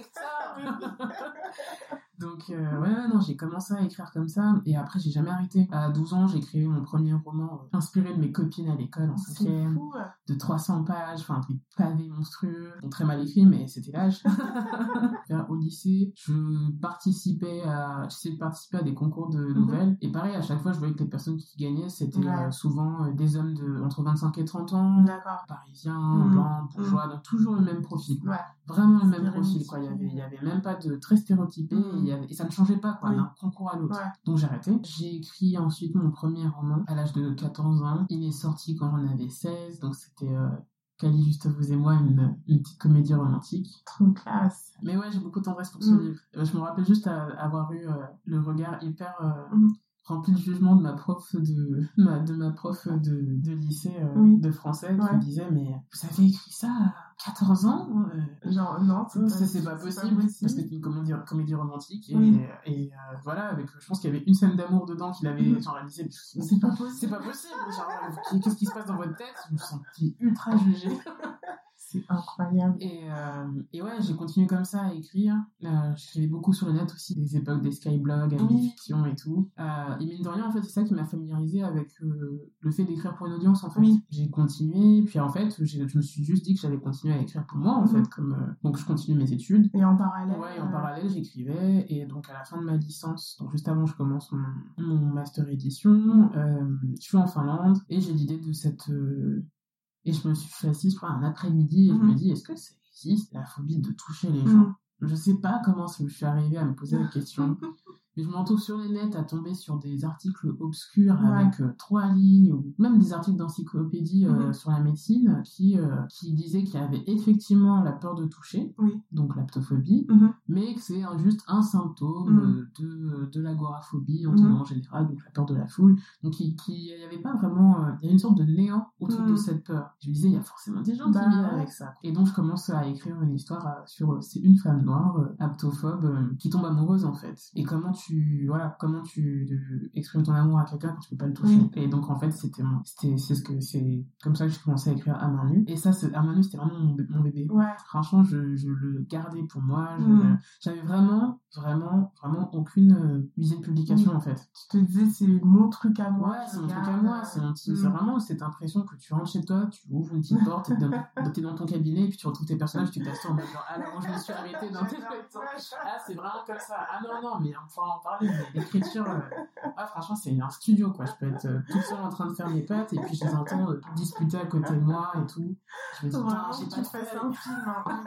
<laughs> <laughs> Donc, euh, ouais, non, j'ai commencé à écrire comme ça, et après, j'ai jamais arrêté. À 12 ans, j'ai créé mon premier roman euh, inspiré de mes copines à l'école en cinquième, fou. de 300 pages, enfin, un truc pavé monstrueux, Bon, très mal écrit, mais c'était l'âge. <laughs> Au lycée, je participais à, j'essayais de participer à des concours de nouvelles, et pareil, à chaque fois, je voyais que les personnes qui gagnaient, c'était Mhm. Ouais. euh, souvent des hommes de entre 25 et 30 ans, D'accord. parisiens, Mhm. blancs, bourgeois, donc toujours le même profil. Ouais. Vraiment le même profil, quoi. Il y avait, il y avait même pas de très stéréotypé, et, il y avait- et ça ne changeait pas, quoi, Oui. d'un concours à l'autre. Ouais. Donc j'ai arrêté. J'ai écrit ensuite mon premier roman à l'âge de 14 ans. Il est sorti quand j'en avais 16, donc c'était euh, Cali, juste vous et moi, une, une petite comédie romantique. Trop classe. Mais ouais, j'ai beaucoup de tendresse pour ce Mhm. livre. Euh, Je me rappelle juste à- avoir eu euh, le regard hyper euh, Mhm. rempli de jugement de ma prof de ma, de ma prof de, de lycée euh, Oui. de français qui Ouais. me disait mais vous avez écrit ça 14 ans Euh, Genre, non, c'est pas, c'est possible parce que c'était une comédie, comédie romantique et, Oui. et euh, voilà avec je pense qu'il y avait une scène d'amour dedans qu'il avait Mhm. genre disait C'est pas possible. c'est pas possible genre euh, qu'est-ce qui se passe dans votre tête? Je me sentais ultra jugée <laughs> C'est incroyable. et, euh, et ouais, j'ai continué comme ça à écrire. Euh, J'écrivais beaucoup sur le net aussi, des époques des skyblogs, avec Oui. des fictions et tout. Euh, et mine de rien, en fait, c'est ça qui m'a familiarisé avec euh, le fait d'écrire pour une audience, en fait. Oui. J'ai continué, puis en fait, je me suis juste dit que j'allais continuer à écrire pour moi, en fait. comme euh, Donc, je continue mes études. Et en parallèle. Ouais, et en parallèle, j'écrivais, et donc à la fin de ma licence, donc juste avant que je commence mon, mon master édition, euh, je suis en Finlande, et j'ai l'idée de cette... et je me suis assise, je crois, un après-midi, et je Mhm. me dis, est-ce que ça existe, la phobie de toucher les Mhm. gens? Je sais pas comment je suis arrivée à me poser la question, <laughs> mais je me retrouve sur les nets à tomber sur des articles obscurs Ouais. avec euh, trois lignes, ou même des articles d'encyclopédie euh, Mhm. sur la médecine, qui, euh, qui disaient qu'il y avait effectivement la peur de toucher, Oui. donc l'aptophobie, Mhm. mais que c'est juste un symptôme euh, de, de l'agoraphobie en, en général, donc la peur de la foule. Donc il n'y avait pas vraiment, il y a une sorte de néant autour de cette peur. Je me disais, il y a forcément des gens Bah qui vivent avec ça. Et donc je commence à écrire une histoire sur, c'est une femme noire, aptophobe, qui tombe amoureuse en fait. Et comment tu, voilà, comment tu euh, exprimes ton amour à quelqu'un quand tu peux pas le toucher. Oui. Et donc en fait c'était, c'est ce que, c'est comme ça que j'ai commencé à écrire à main nue. Et ça, à main nue, c'était vraiment mon, bé- mon bébé. Ouais. Franchement, je, je le gardais pour moi. Mm. J'avais vraiment, vraiment, vraiment aucune euh, visée de publication Oui. en fait. Tu te disais, c'est mon truc à moi. Ouais, c'est mon truc à moi. euh, C'est mm. vraiment cette impression que tu rentres chez toi, tu ouvres une petite <laughs> porte, t'es dans, dans ton cabinet, et puis tu retrouves tes personnages, tu t'assois en mode genre, ah je me suis arrêté dans <laughs> tes. Ah, c'est vraiment comme ça. Ah non, non, mais pourra en parler. mais L'écriture, euh, ah, franchement, c'est un studio quoi. Je peux être euh, toute seule en train de faire mes pattes, et puis je les entends euh, discuter à côté de moi et tout. Je me dis, putain, Vraiment, j'ai pas feuille. un film. hein.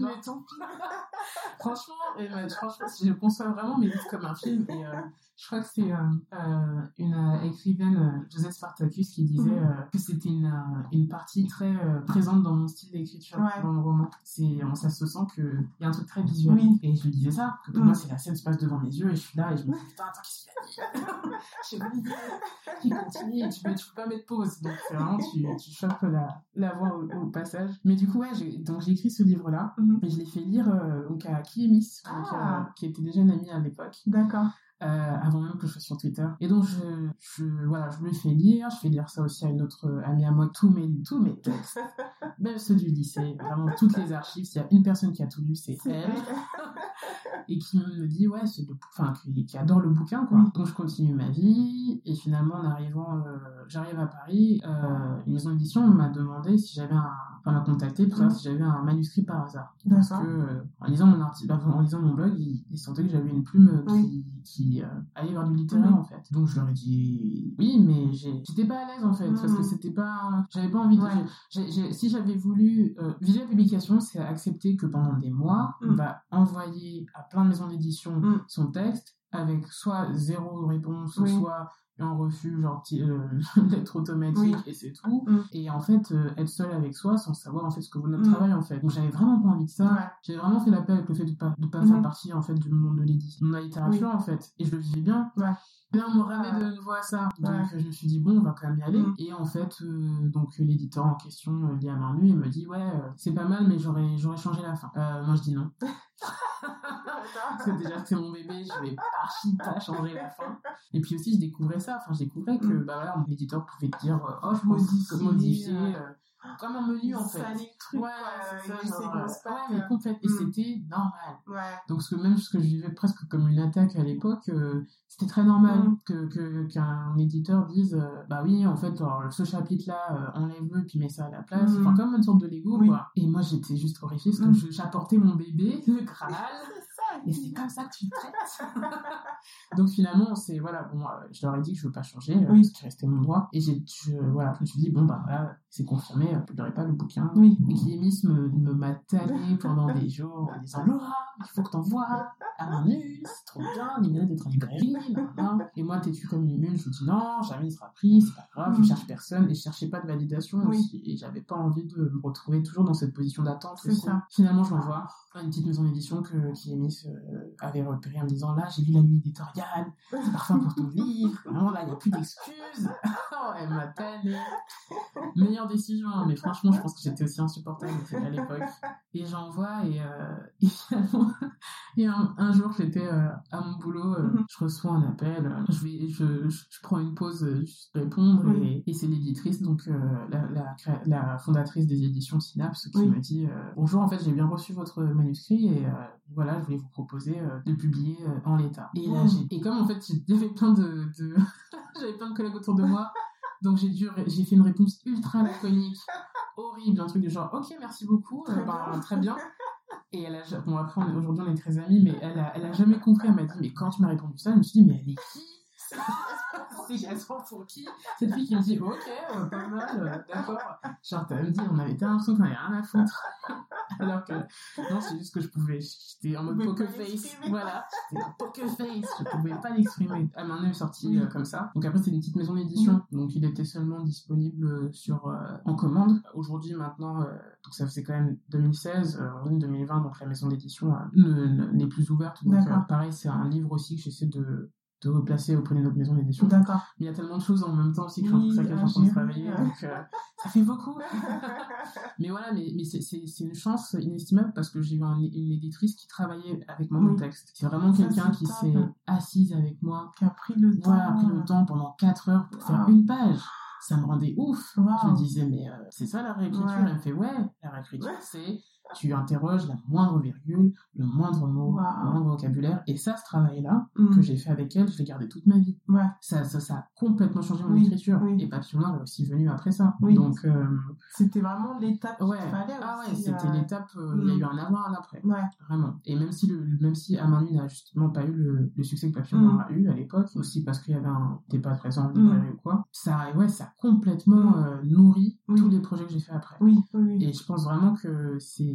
Mettre <laughs> ton film. <laughs> Franchement, et, euh, franchement, je conçois vraiment mes livres comme un film. Et euh, je crois que c'est euh, une écrivaine, Joseph Spartacus, qui disait Mhm. que c'était une, une partie très présente dans mon style d'écriture, Ouais. dans le roman. On- ça se sent qu'il y a un truc très visuel. Oui. Et je lui disais ça, que pour Mhm. moi, c'est la scène se passe devant mes yeux, et là, et je me dis, putain, attends, qu'est-ce qu'il a dit J'ai pas idée. Il continue, et tu tu peux pas mettre pause. Donc, vraiment, tu, tu chopes la, la voix au, au passage. Mais du coup, ouais, j'ai, donc j'ai écrit ce livre-là. Mhm. Et je l'ai fait lire euh, donc à Kiemis, Ah. qui était déjà une amie à l'époque, D'accord. Euh, avant même que je sois sur Twitter. Et donc je, je voilà, je lui fais lire, je fais lire ça aussi à une autre amie à moi, tous mes tous mes textes, <laughs> même ceux du lycée, vraiment toutes les archives. S'il y a une personne qui a tout lu, c'est elle. <laughs> et qui me dit ouais c'est le enfin qui, qui adore le bouquin quoi. Donc je continue ma vie. Et finalement en arrivant euh, j'arrive à Paris euh, une maison d'édition m'a demandé si j'avais un enfin m'a contacté pour savoir Mhm. si j'avais un manuscrit par hasard parce que euh, en lisant mon article en lisant mon blog il, il sentait que j'avais une plume euh, qui, Oui. qui euh, allait vers du littéraire Mhm. en fait donc je leur ai dit oui mais j'étais pas à l'aise en fait parce que Mhm. c'était pas j'avais pas envie de Ouais. si j'avais voulu euh, Visual Publication, c'est accepter que pendant des mois, on Mm. va envoyer à plein de maisons d'édition Mm. son texte avec soit zéro réponse, Oui. soit un refus, genre euh, <laughs> lettre automatique Oui. et c'est tout. Mm. Et en fait, euh, être seul avec soi sans savoir en fait ce que vaut notre Mm. travail en fait. Donc j'avais vraiment pas envie de ça. Ouais. J'avais vraiment fait la paix avec le fait de pas de pas faire partie en fait du monde de l'édition, de la littérature en fait. Et je le vivais bien. Ouais. Et on me ramait de nouveau à ça. Donc, Ouais. je me suis dit, bon, on va quand même y aller. Mm. Et en fait, euh, donc, l'éditeur en question, euh, main nue, il me dit, ouais, euh, c'est pas mal, mais j'aurais, j'aurais changé la fin. Euh, moi, je dis non. <laughs> Que déjà, c'est mon bébé, je vais archi pas changer la fin. Et puis aussi, je découvrais ça. Enfin, je découvrais que, Mm. bah voilà, mon éditeur pouvait te dire, oh, je pense Modifier, que ouais. comme un menu en fait. Ouais, ouais, complète. Et Mm. c'était normal. Ouais. Donc, ce que même ce que je vivais presque comme une attaque à l'époque, euh, c'était très normal Mm. que que- qu'un éditeur dise euh, Bah oui, en fait, alors, ce chapitre-là, euh, enlève-le, puis mets ça à la place. Mm. Enfin, comme une sorte de Lego, Oui. quoi. Et moi, j'étais juste horrifiée parce que Mm. je- j'apportais mon bébé, le Graal. <laughs> Et c'est comme ça que tu traites. Donc finalement, c'est voilà, bon, euh, je leur ai dit que je veux pas changer, euh, Oui. qui restait mon droit. Et j'ai, je, voilà, je me suis dit bon bah voilà, c'est confirmé, euh, je publierai pas le bouquin. Oui. Et Clémis me, me m'a tanné pendant des jours en disant Laura, il faut que t'envoies à nue, c'est trop bien, il mérite d'être en librairie. Et moi, têtu comme une mule, je lui dis non, jamais il sera pris, c'est pas grave, je cherche personne et je cherchais pas de validation Oui. aussi. Et j'avais pas envie de me retrouver toujours dans cette position d'attente C'est aussi. ça. Finalement, je l'envoie à une petite maison d'édition que Clémis euh, avait repéré en me disant là, j'ai lu la nuit éditoriale, c'est parfait pour ton <laughs> livre, vraiment là, il n'y a plus d'excuses. <laughs> Oh, elle m'a tanné. Meilleure décision, hein, mais franchement, je pense que j'étais aussi insupportable à l'époque. Et j'envoie et, euh, <laughs> et finalement, et un, un jour, j'étais euh, à mon boulot, euh, Mhm. je reçois un appel, je, vais, je, je, je prends une pause, juste répondre, Oui. et, et c'est l'éditrice, donc la, la, fondatrice des éditions Synapse, qui Oui. me dit Bonjour, en fait, j'ai bien reçu votre manuscrit et voilà, je voulais vous proposer euh, de publier euh, en l'état. Et là, j'ai- et comme en fait, j'avais plein de, de... <laughs> j'avais plein de collègues autour de moi, donc j'ai dû, j'ai fait une réponse ultra laconique, horrible, un truc du genre, ok, merci beaucoup, euh, Très ben, bien. très bien. Et elle a, bon après, aujourd'hui on est très amis, mais elle a, elle a jamais compris, elle m'a dit, mais quand tu m'as répondu ça, je me suis dit, mais elle est qui? <laughs> <laughs> C'est pour qui Cette fille qui me dit, ok, euh, pas mal, euh, d'accord. Genre, t'as même dit, on avait l'impression qu'on avait rien à foutre. <laughs> Alors que, non, c'est juste que je pouvais, j'étais en mode poker face. Voilà, j'étais en poker face, je pouvais pas l'exprimer. Elle m'en est sortie Oui. euh, comme ça. Donc après, c'est une petite maison d'édition, donc il était seulement disponible sur, en commande. Aujourd'hui, maintenant, donc ça faisait quand même 2016, euh, aujourd'hui 2020, donc la maison d'édition ne- ne- n'est plus ouverte. Donc D'accord. pareil, c'est un livre aussi que j'essaie de de replacer auprès de notre maison d'édition. D'accord. Mais il y a tellement de choses en même temps aussi que Oui, je suis en train de travailler, donc euh, ça fait beaucoup. <laughs> mais voilà, mais, mais c'est- c'est c'est une chance inestimable parce que j'ai eu un- une éditrice qui travaillait avec moi mon Oui. texte. C'est vraiment Ça, quelqu'un c'est qui top. s'est assise avec moi, Qui a pris le temps. voilà, pris le temps pendant 4 heures pour faire une page. Ça me rendait ouf. Wow. Je me disais, mais euh, c'est ça la réécriture? Ouais. Elle me fait, ouais, la réécriture, Ouais. c'est tu interroges la moindre virgule, le moindre mot, Wow. le moindre vocabulaire. Et ça, ce travail-là, Mm. que j'ai fait avec elle, je l'ai gardé toute ma vie Ouais. ça, ça, ça a complètement changé mon Oui, écriture. oui. Et Papillon Noir est aussi venu après ça. Oui. Donc, euh, C'était vraiment l'étape ouais. fallait Ah ouais, c'était euh, l'étape, euh, il y a mm. eu un avant, un après. Ouais. Vraiment. Et même si, le, même si n'a justement pas eu le, le succès que Papillon Mm. Noir a eu à l'époque, aussi parce qu'il y avait un, pas présent ou quoi, ça, ouais, ça a complètement euh, nourri tous les projets que j'ai fait après. Et je pense vraiment que c'est.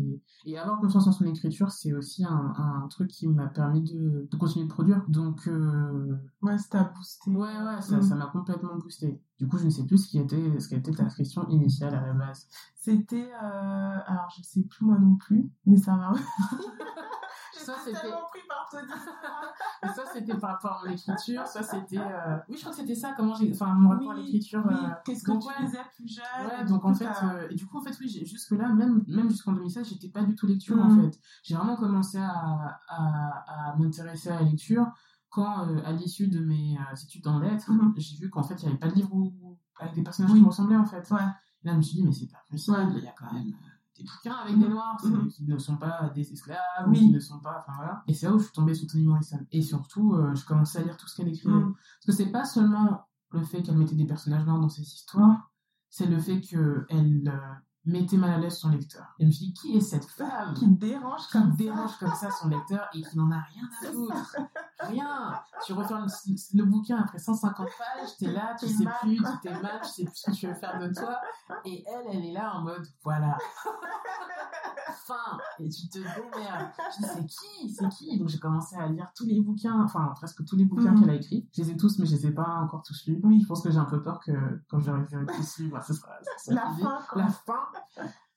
Et avoir confiance en son écriture, c'est aussi un, un truc qui m'a permis de, de continuer de produire. Donc, euh, Ouais, c'était à booster. Ouais, ouais, ça Mm. ça m'a complètement boosté. Du coup, je ne sais plus ce qui était, ce qui était ta question initiale à la base. C'était, euh, alors je sais plus moi non plus, mais ça va. <laughs> Ça, c'était- tellement pris par ton histoire. soit c'était par rapport à mon écriture, soit c'était. euh, Oui, je crois que c'était ça, comment j'ai. Enfin, mon rapport à l'écriture. oui. euh, Qu'est-ce que donc, tu ouais. plus jeune Ouais, donc en fait, euh, et du coup, en fait, oui, j'ai- jusque-là, même, même jusqu'en 2016, j'étais pas du tout lecture, en Mhm. fait. J'ai vraiment commencé à, à, à m'intéresser à la lecture quand, à l'issue de mes études en lettres, Mhm. j'ai vu qu'en fait, il n'y avait pas de livre où- avec des personnages Oui. qui me ressemblaient, en fait. Ouais. Là, je me suis dit, mais c'est pas possible, il y a quand même des bouquins avec des noirs, Mhm. qui ne sont pas des esclaves, ou Oui. qui ne sont pas, enfin voilà. Et c'est là où je suis tombée sur Toni Morrison. Et surtout, euh, je commençais à lire tout ce qu'elle écrivait. Mm. Parce que c'est pas seulement le fait qu'elle mettait des personnages noirs dans ses histoires, c'est le fait qu'elle euh, mettait mal à l'aise son lecteur. Et je me suis dit, qui est cette femme qui dérange qui comme ça. dérange comme ça son lecteur et qui n'en a rien à foutre? Rien. Tu refermes le, le bouquin après 150 pages, t'es là, tu sais mal. plus, tu t'es mal, tu sais plus ce que tu veux faire de toi. Et elle, elle est là en mode, voilà. <laughs> Fin. Et tu te démerdes. Je dis, c'est qui? C'est qui? Donc j'ai commencé à lire tous les bouquins, enfin presque tous les bouquins Mhm. qu'elle a écrits. Je les ai tous, mais je les ai pas encore tous lus. Oui. Je pense que j'ai un peu peur que quand je les aurai tous bah, ce sera, ce sera La fini. fin. La fin.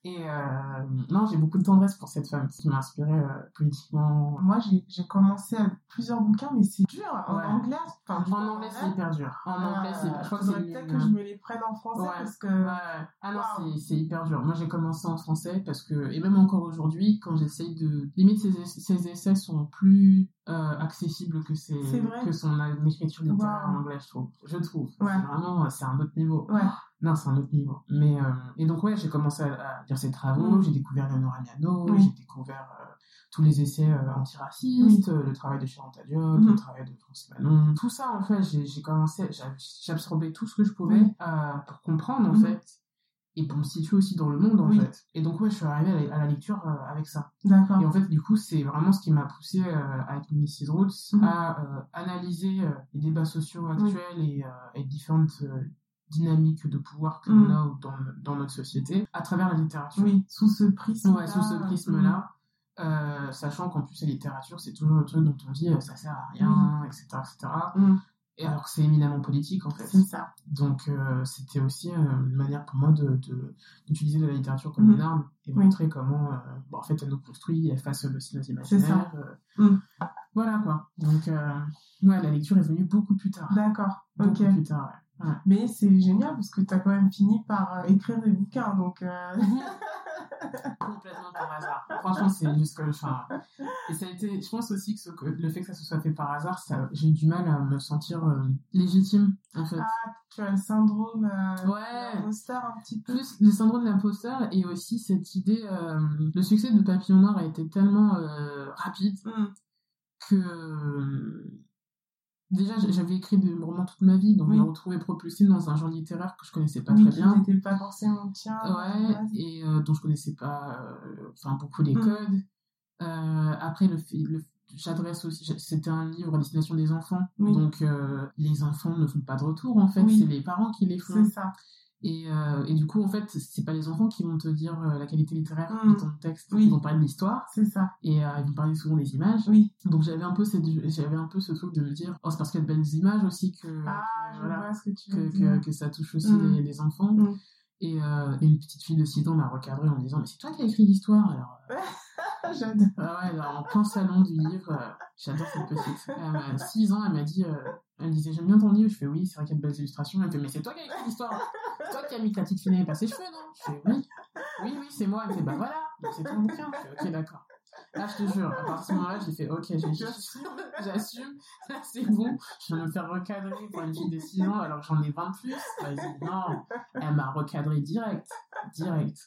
Et euh, non, j'ai beaucoup de tendresse pour cette femme qui m'a inspiré euh, politiquement. Moi, j'ai commencé à plusieurs bouquins, mais c'est dur. En Ouais. anglais, enfin, En anglais, c'est hyper dur. En anglais, c'est. Je crois que faudrait c'est. peut-être que je me les prenne en français Ouais. parce que. Ouais. Ah non, c'est- hyper dur. Moi, j'ai commencé en français parce que, et même encore aujourd'hui, quand j'essaye de, limite, ces, essais- ces essais sont plus euh, accessibles que, C'est que son écriture littéraire Waouh. en anglais, je trouve. Je trouve. Ouais. Vraiment, c'est un autre niveau. Ouais. Non, c'est un autre niveau. Mais, euh, et donc, ouais, j'ai commencé à, à lire ses travaux, Mm. j'ai découvert Leonora Miano, Oui. j'ai découvert euh, tous les essais euh, antiracistes, euh, le travail de Charlotte Diop, le travail de Francis Manon. Tout ça, en fait, j'ai commencé, absorbé tout ce que je pouvais euh, pour comprendre, en fait, et pour me situer aussi dans le monde, en Oui. fait. Et donc, ouais, je suis arrivée à la, à la lecture avec ça. D'accord. Et en fait, du coup, c'est vraiment ce qui m'a poussé avec Mrs. Roots à analyser les débats sociaux actuels et, et différentes dynamiques de pouvoir que l'on a dans, dans notre société à travers la littérature. Oui, sous ce prisme. Ouais, sous ce prisme-là. euh, sachant qu'en plus la littérature c'est toujours le truc dont on dit euh, ça sert à rien etc etc Mhm. et alors que c'est éminemment politique en fait C'est ça. donc euh, c'était aussi euh, une manière pour moi de de- d'utiliser la littérature comme une arme et Oui. montrer comment bon, en fait elle nous construit, elle fasse aussi nos imaginaires. Mhm. Voilà quoi. Donc ouais, la lecture est venue beaucoup plus tard. D'accord. Beaucoup plus tard. Ouais. Ouais. Mais c'est génial parce que tu as quand même fini par euh, écrire des bouquins. Donc, euh, <laughs> Complètement par hasard. Franchement, c'est juste que enfin, et ça a été je pense aussi que, ce- que le fait que ça se soit fait par hasard, ça j'ai eu du mal à me sentir euh, légitime en fait. ah, tu as le syndrome euh, Ouais. de l'imposteur un petit peu. plus le syndrome de l'imposteur et aussi cette idée le succès de Papillon Noir a été tellement rapide Mhm. que déjà j'avais écrit des romans toute ma vie donc Oui. je me retrouvais propulsée dans un genre littéraire que je connaissais pas oui, très qui bien n'était pas forcément le tien. ouais Vas-y. et euh, dont je connaissais pas euh, enfin beaucoup les Mm. codes Euh, après le, j'adresse aussi c'était un livre à destination des enfants Oui. donc les enfants ne font pas de retour en fait c'est les parents qui les font C'est ça. Et, euh, et du coup, en fait, c'est pas les enfants qui vont te dire euh, la qualité littéraire Mm. de ton texte. Oui. Ils vont parler de l'histoire C'est ça. et euh, ils vont parler souvent des images. Oui. Donc j'avais un peu cette, j'avais un peu ce truc de me dire, oh, c'est parce qu'il y a de belles images aussi que, Ah, que, je voilà, vois ce que tu que, veux que, dire. que ça touche aussi Mm. les, les enfants. Mm. Et, et une petite fille de 6 ans m'a recadré en me disant, mais c'est toi qui as écrit l'histoire alors. <laughs> J'adore. ah ouais, alors, en plein salon du livre, j'adore cette petite. M'a 6 ans, elle m'a dit, elle disait, j'aime bien ton livre. Je fais, oui, c'est vrai qu'il y a de belles illustrations. Elle fait, mais c'est toi qui as écrit l'histoire. C'est toi qui as mis que la petite fille n'avait pas ses cheveux, non? Je fais, oui. Oui, oui, c'est moi. Elle me fait, bah voilà, c'est ton bouquin. Je fais, ok, d'accord. Là, je te jure, à partir de ce moment-là, j'ai fait, ok, j'ai- j'assume, là, c'est bon. Je de me faire recadrer pour une fille de 6 ans alors que j'en ai 20 de plus. Vas-y, non. Elle m'a recadré direct, direct.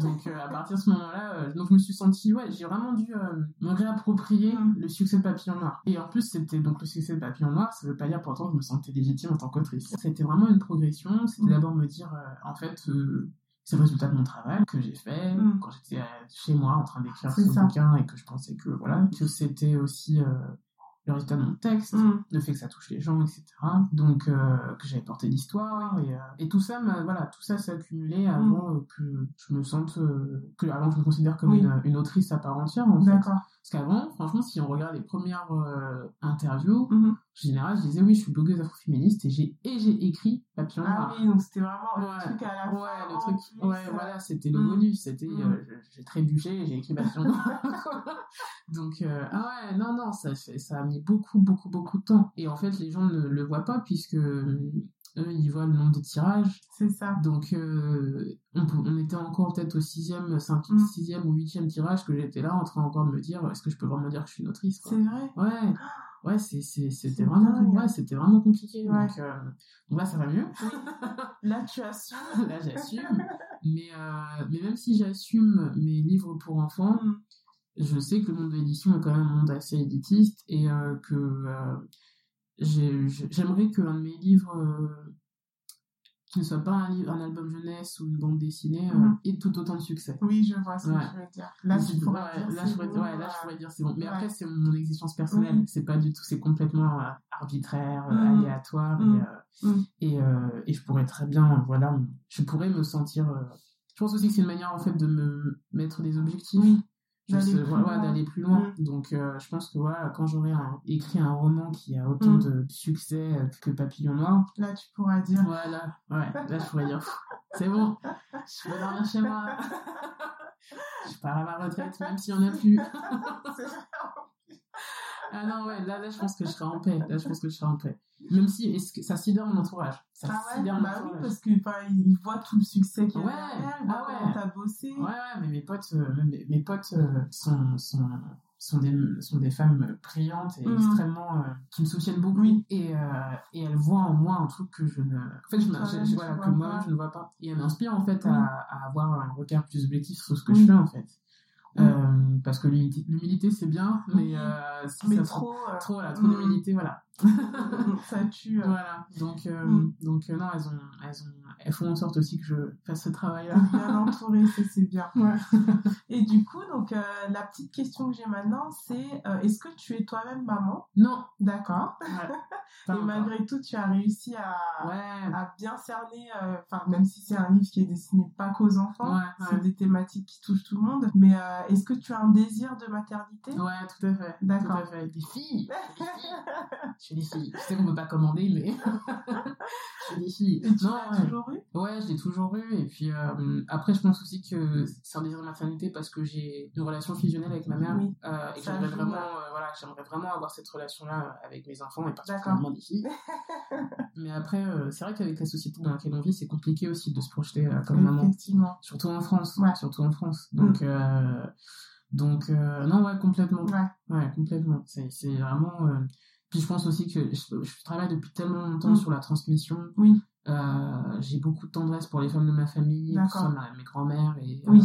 Donc, euh, à partir de ce moment-là, euh, donc je me suis sentie, ouais, j'ai vraiment dû euh, me réapproprier Mm. le succès de Papillon Noir. Et en plus, c'était donc le succès de Papillon Noir, ça veut pas dire pourtant que je me sentais légitime en tant qu'autrice. C'était vraiment une progression. C'était Mm. d'abord me dire, euh, en fait, c'est le résultat de mon travail que j'ai fait Mm. quand j'étais euh, chez moi en train d'écrire ce ça. bouquin et que je pensais que voilà que c'était aussi euh, le résultat de mon texte Mm. le fait que ça touche les gens etc donc euh, que j'avais porté l'histoire et, euh, et tout ça voilà tout ça s'est accumulé avant que je me sente que avant que je me considère comme Oui. une, une autrice à part entière en fait D'accord. Parce qu'avant franchement si on regarde les premières euh, interviews Mhm. en général je disais oui je suis blogueuse afro-féministe et j'ai et j'ai écrit Papillon Ah oui, donc c'était vraiment le truc à la Ouais, fin. le truc, plus, ouais, euh, voilà, c'était le Mm. bonus, c'était, Mm. euh, j'ai trébuché, j'ai écrit Papillon Noir. <laughs> <laughs> Donc, euh, ah ouais, non, non, ça, fait- ça a mis beaucoup, beaucoup, beaucoup de temps. Et en fait, les gens ne le voient pas puisque eux, ils voient le nombre de tirages. C'est ça. Donc, euh, on, était encore peut-être au sixième, cinquième, Mm. sixième ou huitième tirage que j'étais là en train encore de me dire, est-ce que je peux vraiment dire que je suis une autrice. C'est vrai. Ouais, ouais, c'était vraiment, ouais, c'était vraiment compliqué. Ouais. Donc, euh, donc là, ça va mieux. <laughs> Là, tu assumes. Là, j'assume. mais, euh, mais même si j'assume mes livres pour enfants, Mm. je sais que le monde de l'édition est quand même un monde assez élitiste et euh, que j'ai- j'ai- j'aimerais que l'un de mes livres ne soit pas un, livre, un album jeunesse ou une bande dessinée euh, Mhm. ait tout autant de succès. Oui, je vois ce Ouais. que tu veux dire. Là, tu pourrais Ouais, dire là, c'est je pourrais, bon, ouais, là, je euh, pourrais dire c'est bon. Mais après, c'est mon existence personnelle. Oui. C'est pas du tout, c'est complètement euh, arbitraire, euh, Mhm. aléatoire. Et, euh, et, euh, et je pourrais très bien, voilà, je pourrais me sentir. euh, je pense aussi que c'est une manière, en fait, de me mettre des objectifs. Oui. D'aller plus voilà, loin. d'aller plus loin. Mm. Donc, euh, je pense que voilà, quand j'aurai écrit un roman qui a autant Mm. de succès euh, que Papillon Noir, Là, tu pourras dire. voilà, ouais, là, je pourrais dire, <laughs> c'est bon, je peux dormir chez moi. je pars à ma retraite, même s'il n'y en a plus. C'est. Ah non, ouais, là, là, je pense que je serai en paix. Là, je pense que je serai en paix. Même si que ça sidère mon entourage. Ça Ah ouais, bah oui, parce que enfin, ils voient tout le succès qu'il y a Ouais, derrière, ils ah ouais. t'as bossé. Ouais, ouais, mais mes potes, euh, mes, mes potes euh, sont, sont, sont des, sont des femmes brillantes et Mhm. extrêmement. euh, qui me soutiennent beaucoup. Oui. Et, et elles voient en moi un truc que je ne. En fait, je, voilà, que moi, pas. je ne vois pas. Et elles m'inspirent, en fait, Oui. à, à avoir un regard plus objectif sur ce que je fais, en fait. Oui. Euh, parce que l'humilité, l'humilité, c'est bien, mais Oui. si Mm. Mais ça se- trop. euh, trop, voilà, trop mm. d'humilité, voilà. <laughs> ça tue. euh, Voilà, donc, euh, Mm. donc euh, non, elles, ont, elles, ont, elles font en sorte aussi que je fasse ce travail-là. <laughs> bien entouré, ça c'est bien. <laughs> Ouais. Et du coup, donc euh, la petite question que j'ai maintenant, c'est est-ce que tu es toi-même maman? Non, D'accord. ouais. Et malgré tout, tu as réussi à, Ouais, à bien cerner, enfin même si c'est un livre qui est destiné pas qu'aux enfants, c'est des thématiques qui touchent tout le monde. Mais est-ce que tu as un désir de maternité? Ouais, tout à fait. D'accord. Tout à fait. Des filles. Des filles. Je suis des filles. Je sais qu'on peut pas commander, mais. je suis des filles. Et tu non, l'as ouais. toujours eu? Ouais, je l'ai toujours eu. Et puis euh, après, je pense aussi que c'est un désir de maternité parce que j'ai une relation fusionnelle avec ma mère. Oui. Euh, et que j'aimerais vraiment, euh, voilà, j'aimerais vraiment avoir cette relation-là avec mes enfants et particulièrement des filles. <laughs> Mais après, c'est vrai qu'avec la société dans laquelle on vit, c'est compliqué aussi de se projeter comme maman. Effectivement. Surtout en France. Ouais. Surtout en France. Donc, euh, donc euh, non, ouais, complètement. Ouais. Ouais, complètement. C'est c'est vraiment. euh, Puis je pense aussi que je, je travaille depuis tellement longtemps Mm. sur la transmission. Oui. Euh, J'ai beaucoup de tendresse pour les femmes de ma famille, ma- mes grands-mères, et, euh,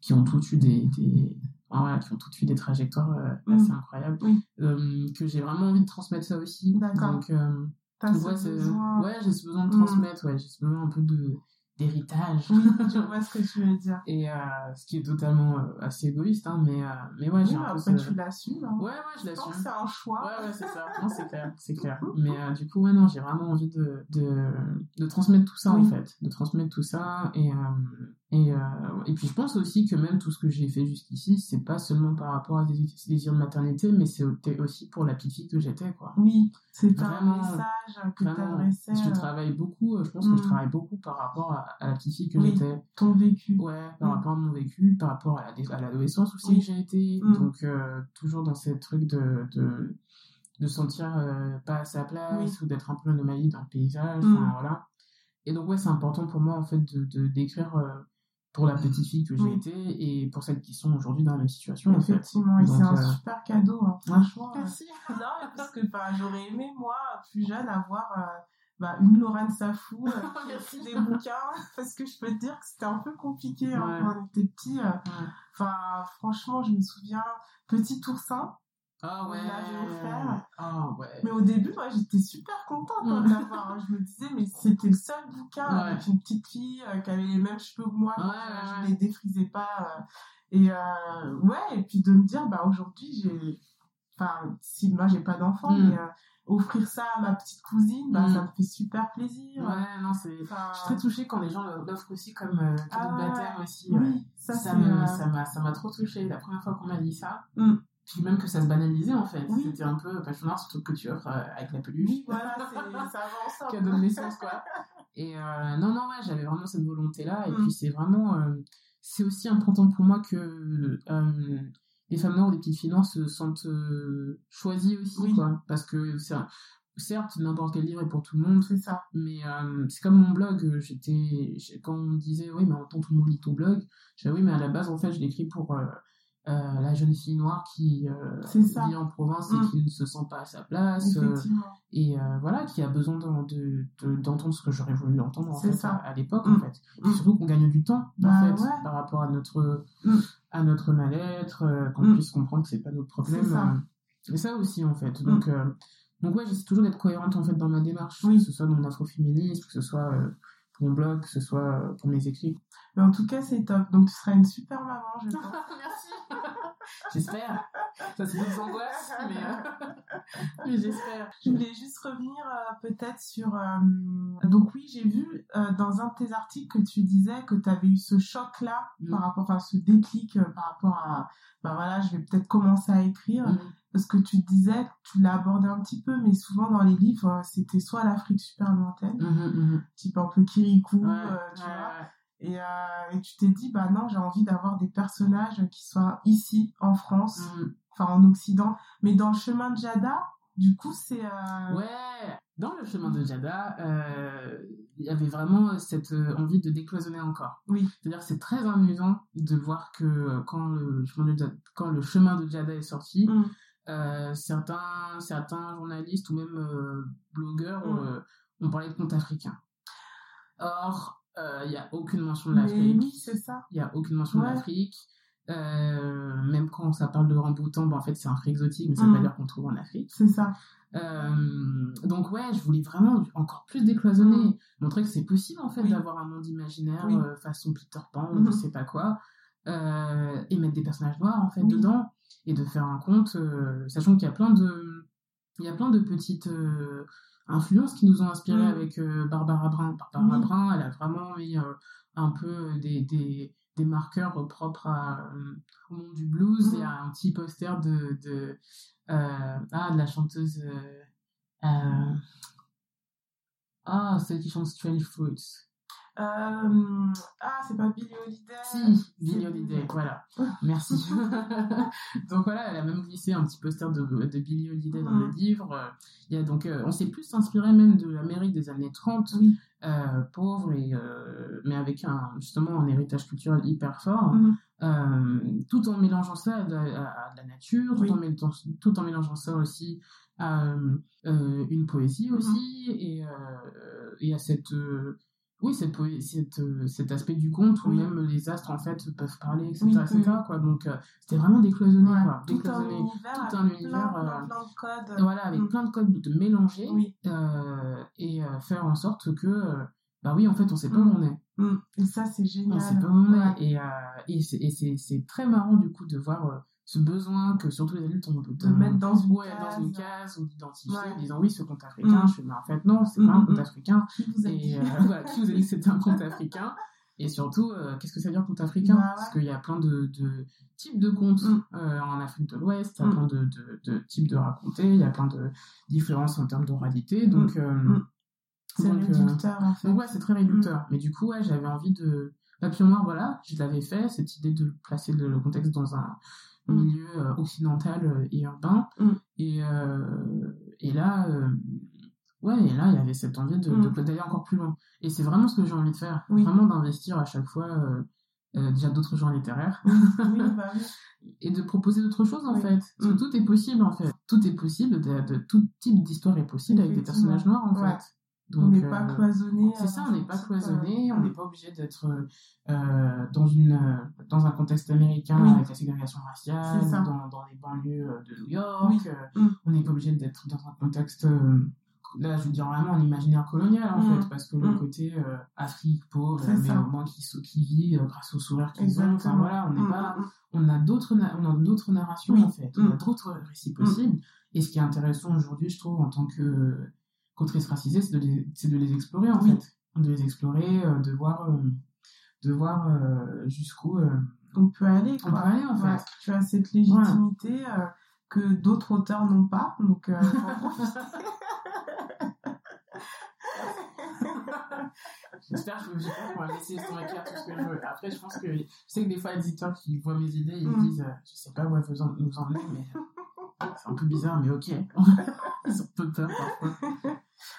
qui ont toutes eu des, des, voilà, qui ont toutes eu des trajectoires euh, Mm. assez incroyables. Oui. Que j'ai vraiment envie de transmettre ça aussi. D'accord. Donc, ouais, ouais, j'ai ce besoin de Mm. transmettre, ouais, j'ai ce besoin un peu de d'héritage. Oui, <laughs> je vois ce que tu veux dire. Et euh, ce qui est totalement euh, assez égoïste, hein, mais, euh, mais ouais, j'ai Oui, un peu après, ce... tu l'assumes. Hein. Ouais, ouais, je l'assume. c'est un choix. Ouais, ouais, c'est ça. Non, c'est clair, c'est clair. <laughs> Mais du coup, ouais, non, j'ai vraiment envie de, de, de transmettre tout ça, en fait. De transmettre tout ça. Et, et, euh, et puis, je pense aussi que même tout ce que j'ai fait jusqu'ici, c'est pas seulement par rapport à des des désirs de maternité, mais c'était aussi pour la petite fille que j'étais, quoi. Oui, c'est un message que t'adressais, je euh, travaille beaucoup, euh, je pense que Mm. je travaille beaucoup par rapport à, à la petite fille que Oui. j'étais. ton vécu. Ouais, par Mm. rapport à mon vécu, par rapport à la l'adolescence aussi Oui. que j'ai été. Mm. Donc, euh, toujours dans ces trucs de, de, de sentir euh, pas à sa place ou d'être un peu anomalie dans le paysage. Mm. enfin, voilà. Et donc, ouais, c'est important pour moi, en fait, de, d'écrire pour la petite fille que j'ai Oui. été et pour celles qui sont aujourd'hui dans la même situation, en fait. Effectivement, et c'est un euh, super cadeau, hein, franchement. euh, Merci. <laughs> Non, parce que bah, j'aurais aimé, moi, plus jeune, avoir euh, bah, une Lorraine Safou euh, <laughs> qui des bouquins, <laughs> parce que je peux te dire que c'était un peu compliqué hein, quand on était petit. euh. Enfin, franchement, je me souviens, petit oursin, Ah On ouais. l'avait offert. Ah ouais. mais au début, moi, j'étais super contente hein, Mm. de l'avoir. hein. Je me disais, mais c'était le seul bouquin Ouais. avec une petite fille euh, qui avait les mêmes cheveux que moi, donc euh, je ouais. les défrisais pas. euh. et ouais, et puis de me dire, bah aujourd'hui, j'ai. Enfin, si moi, j'ai pas d'enfant, Mm. mais offrir ça à ma petite cousine, bah, Mm. ça me fait super plaisir. Ouais, non, c'est. Enfin, Je suis très touchée quand les gens l'offrent aussi comme euh, cadeau Ah de baptême aussi. ouais. Oui, ça, ça m'a ça m'a trop touchée la première fois qu'on m'a dit ça Mm. Puis même que ça se banalisait en fait Oui. c'était un peu passion noire surtout que tu offres euh, avec la peluche Oui, voilà, c'est- ça va ensemble. cadeau de naissance quoi et euh, non non ouais j'avais vraiment cette volonté là et Mm. puis c'est vraiment euh, c'est aussi important pour moi que euh, les femmes noires ou les petites filles noires se sentent choisies aussi Oui. quoi parce que un- certes n'importe quel livre est pour tout le monde C'est ça. mais c'est comme mon blog, j'étais quand on me disait oui mais en temps tout le monde lit ton blog, j'ai dit oui mais à la base en fait je l'écris pour euh, la jeune fille noire qui euh, vit en province et Mm. qui ne se sent pas à sa place euh, et euh, voilà qui a besoin d'en- de de- d'entendre ce que j'aurais voulu entendre en fait ça. à, à l'époque Mm. en fait. Et Mm. surtout qu'on gagne du temps Bah, en fait ouais. par rapport à notre Mm. à notre mal-être, euh, qu'on Mm. puisse comprendre que c'est pas notre problème. C'est ça. euh, et ça aussi en fait. Donc euh, donc ouais, j'essaie toujours d'être cohérente en fait dans ma démarche, Oui. que ce soit dans mon afroféminisme, que ce soit euh, pour mon blog, que ce soit pour mes écrits. Mais en tout cas, c'est top. Donc, tu seras une super maman, je pense. <laughs> <laughs> J'espère. Ça c'est des angoisses, mais, euh, <laughs> mais j'espère. Je voulais juste revenir euh, peut-être sur... euh, Donc oui, j'ai vu dans un de tes articles que tu disais que tu avais eu ce choc-là Mm. par rapport, enfin ce déclic par rapport à, ben voilà, je vais peut-être commencer à écrire. Mm. Parce que tu disais, tu l'as abordé un petit peu, mais souvent dans les livres, c'était soit l'Afrique super lointaine, Mhm, mhm. type un peu Kirikou, Ouais, tu ouais, vois. ouais. Et, euh, et tu t'es dit, bah non, j'ai envie d'avoir des personnages qui soient ici, en France, Mhm. enfin en Occident. Mais dans le chemin de Jada, Du coup, c'est. Euh, ouais, dans le chemin de Jada, euh, il y avait vraiment cette envie de décloisonner encore. Oui. C'est-à-dire que c'est très amusant de voir que quand le chemin de Jada, quand le chemin de Jada est sorti, mm. certains, certains journalistes ou même blogueurs mm. ont parlé de compte africain. Or, il n'y a aucune mention de l'Afrique. Oui, c'est ça. Il n'y a aucune mention de l'Afrique. Euh, même quand ça parle de ramboutan, ben en fait c'est un fruit exotique, mais ça veut pas dire qu'on trouve en Afrique. C'est ça. Euh, donc ouais, je voulais vraiment encore plus décloisonner, mm. montrer que c'est possible en fait d'avoir un monde imaginaire euh, façon Peter Pan ou je sais pas quoi, et mettre des personnages noirs en fait dedans et de faire un conte, sachant qu'il y a plein de, il y a plein de petites influences qui nous ont inspiré avec Barbara Brun. Barbara Brun, elle a vraiment mis un peu des, des des marqueurs propres euh, au monde du blues. Il y a un petit poster de, de, euh, ah, de la chanteuse. Euh, ah, celle qui chante Strange Fruits. Euh, ah, c'est pas Billy Holiday. Si, Billy Holiday, voilà. <laughs> Merci. <laughs> donc voilà, elle a même glissé un petit poster de, de Billy Holiday dans le livre. Il y a donc, euh, on s'est plus inspiré même de l'Amérique des années 30, euh, pauvre, et, mais avec un, justement un héritage culturel hyper fort, mm-hmm. tout en mélangeant ça à de, la nature, tout, en, tout en mélangeant ça aussi à une poésie mm-hmm. aussi, et, et à cette oui, cette, cette, euh, cet aspect du conte où même les astres en fait peuvent parler, etc. quoi. Donc euh, c'était vraiment décloisonné, quoi. Tout un univers, tout un univers plein, plein, de codes. Voilà, avec mm. plein de codes de mélanger euh, et faire en sorte que, bah oui, en fait, on sait pas où on est. Mm. Et ça, c'est génial. On sait pas où on est. Et, et c'est très marrant du coup de voir ce besoin que surtout les adultes ont de, mettre dans une ouais, case, dans une case. ou d'identifier en disant oui ce compte africain mm. je fais mais en fait non c'est pas un compte africain. Qui vous a et euh, <laughs> voilà, qui vous a dit que c'était un compte africain. Et surtout euh, qu'est-ce que ça veut dire compte africain? Bah parce qu'il y a plein de, de types de contes mm. euh, en Afrique de l'Ouest. Il y a plein de, de, types de racontés. Il y a plein de différences en termes d'oralité. Donc c'est réducteur en fait donc ouais c'est très réducteur. Mais du coup ouais j'avais envie de Papillon Noir voilà je l'avais fait cette idée de placer le contexte dans un Mm. milieu euh, occidental euh, et urbain. Mm. Et, euh, et là, ouais, et là, il y avait cette envie de, mm. d'aller encore plus loin. Et c'est vraiment ce que j'ai envie de faire. Vraiment d'investir à chaque fois déjà d'autres genres littéraires. <laughs> Bah et de proposer d'autres choses, en fait. Parce que tout est possible, en fait. Tout est possible, de, tout type d'histoire est possible avec des personnages noirs, en fait on n'est pas euh, cloisonné. C'est ça, on n'est pas cloisonné, on n'est pas obligé d'être euh, dans, une, euh, dans un contexte américain avec la ségrégation raciale, dans, dans les banlieues de New York. Mm. On n'est pas obligé d'être dans un contexte, là je veux dire vraiment en imaginaire colonial en mm. fait, parce que le mm. côté Afrique pauvre, mais au moins qui, qui vit grâce au sourire qu'ils ont. Enfin voilà, on n'est pas, on a d'autres, on a d'autres narrations en fait, on a d'autres récits possibles. Et ce qui est intéressant aujourd'hui, je trouve, en tant que qu'autrice racisée, c'est de, les, de les explorer en fait, de les explorer, euh, de voir, euh, de voir euh, jusqu'où on peut aller. Quoi. On peut aller en fait. tu as cette légitimité que d'autres auteurs n'ont pas, donc <laughs> J'espère que je vais pas laisser ton écrire tout ce que je veux. Après, je pense que je sais que des fois, les éditeurs qui voient mes idées, ils me mm. disent, je sais pas où elles veulent nous emmener, mais c'est un peu bizarre, mais ok. <laughs> Ils ont peu peur parfois.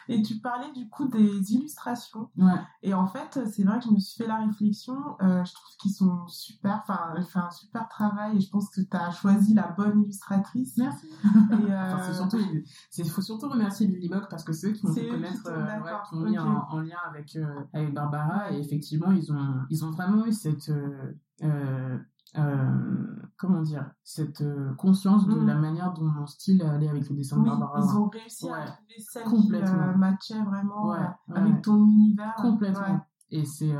Et tu parlais du coup des illustrations. Ouais. Et en fait, c'est vrai que je me suis fait la réflexion. Euh, je trouve qu'ils sont super. Enfin, elle fait un super travail et je pense que tu as choisi la bonne illustratrice. Merci. Et <laughs> euh... enfin, surtout, il faut surtout remercier Lily Bock parce que c'est eux qui m'ont fait connaître, euh, ouais, qui m'ont mis en, en, lien avec, euh, avec Barbara. Et effectivement, ils ont, ils ont vraiment eu cette. Euh, comment dire, cette euh, conscience de mm. la manière dont mon style allait avec le dessin de Barbara. Ils ont réussi à trouver celle complètement. qui matchait vraiment euh, avec ton univers. Complètement. Et c'est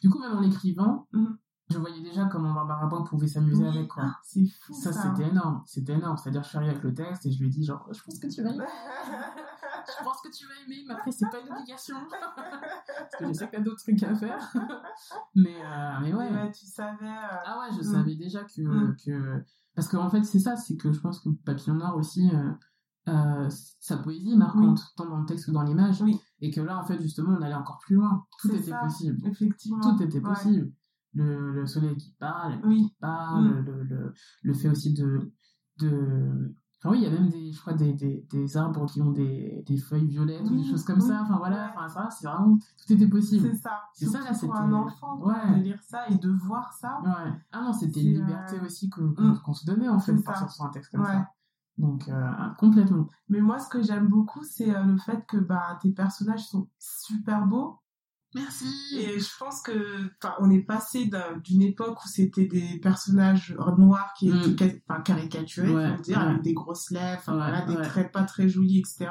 du coup même en écrivant, mm. je voyais déjà comment Barbara Brown pouvait s'amuser avec quoi. Ah, c'est fou ça. Ça c'était énorme, c'était énorme. C'est-à-dire je suis arrivée avec le texte et je lui ai dit genre je pense que tu vas aimer. <laughs> je pense que tu vas aimer, mais après c'est pas une obligation <laughs> parce que je sais que t'as d'autres trucs à faire. mais mais ouais. tu savais. Ah ouais, je mm. savais déjà que mm. que parce qu'en en fait c'est ça, c'est que je pense que Papillon Noir aussi. Euh, sa poésie marquante, tant dans le texte que dans l'image, oui. et que là, en fait, justement, on allait encore plus loin. Tout était possible. Effectivement. Tout était possible le, le soleil qui parle, qui parle, mm. le, le, le, fait aussi de, de Enfin, oui, il y a même des, je crois, des, des, des arbres qui ont des, des feuilles violettes ou des choses comme oui, ça. Enfin, voilà, ouais. enfin, ça, c'est vraiment, tout était possible. C'est ça. C'est ça, là, pour c'était- un enfant, quoi, Ouais. de lire ça et de voir ça. Ouais. Ah non, c'était une liberté euh, aussi qu'on mm. qu'on se donnait, en fait, ça. partir sur un texte comme ça. Donc, euh, complètement. Mais moi, ce que j'aime beaucoup, c'est euh, le fait que bah, tes personnages sont super beaux. Merci. Et je pense que, enfin, on est passé d'un- d'une époque où c'était des personnages noirs qui Mm. étaient enfin, caricaturés, Ouais, faut dire, ouais. avec des grosses lèvres, enfin, Ouais, voilà, des ouais. traits pas très jolis, etc.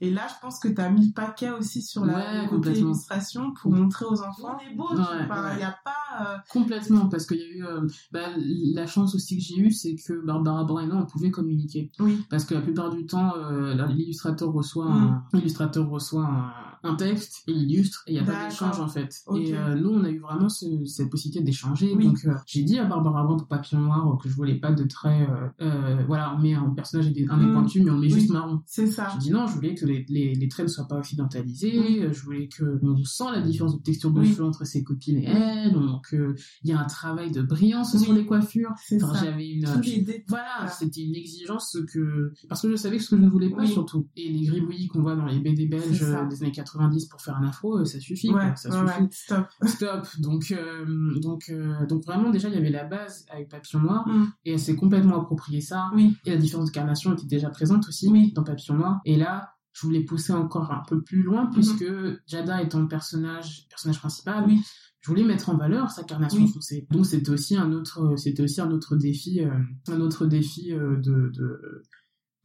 Et là, je pense que tu as mis le paquet aussi sur la côté illustration pour montrer aux enfants. On est beau, Ouais, il ouais. n'y a pas. euh, Complètement, parce qu'il y a eu euh, bah, la chance aussi que j'ai eue, c'est que Barbara Breno, on pouvait communiquer. Oui, Parce que la plupart du temps, euh, l'illustrateur reçoit, Mm. un, l'illustrateur reçoit un, un texte et il illustre et il n'y a pas d'échange en fait. Et euh, nous, on a eu vraiment ce- cette possibilité d'échanger. Oui. Donc euh, j'ai dit à Barbara Brand pour Papillon Noir euh, que je voulais pas de traits. euh, voilà, on met un personnage avec des- un nez Mm. pointu, mais on met Oui. juste marron. c'est ça. J'ai dit non, je voulais que les, les, les traits ne soient pas occidentalisés, je voulais que on sent la différence de texture de cheveux entre ses copines et elle, donc il y a un travail de brillance sur les coiffures. C'est Enfin, ça. j'avais une détails. voilà, Voilà. c'était une exigence que parce que je savais ce que je ne voulais pas Oui. surtout. Et les gribouillis qu'on voit dans les BD belges des années 90 pour faire un afro, euh, ça suffit, quoi, Ouais, ça ouais, suffit. ouais, stop. <laughs> Stop. Donc euh, donc euh, donc vraiment déjà il y avait la base avec Papillon Noir Mm. et elle s'est complètement approprié ça. Oui, Et la différence de carnation était déjà présente aussi Oui. dans Papillon Noir. Et là, je voulais pousser encore un peu plus loin, puisque Jada étant le personnage, personnage principal, oui, je voulais mettre en valeur sa carnation Oui. foncée. Donc c'était aussi un autre, c'était aussi un autre défi, euh, un autre défi de, de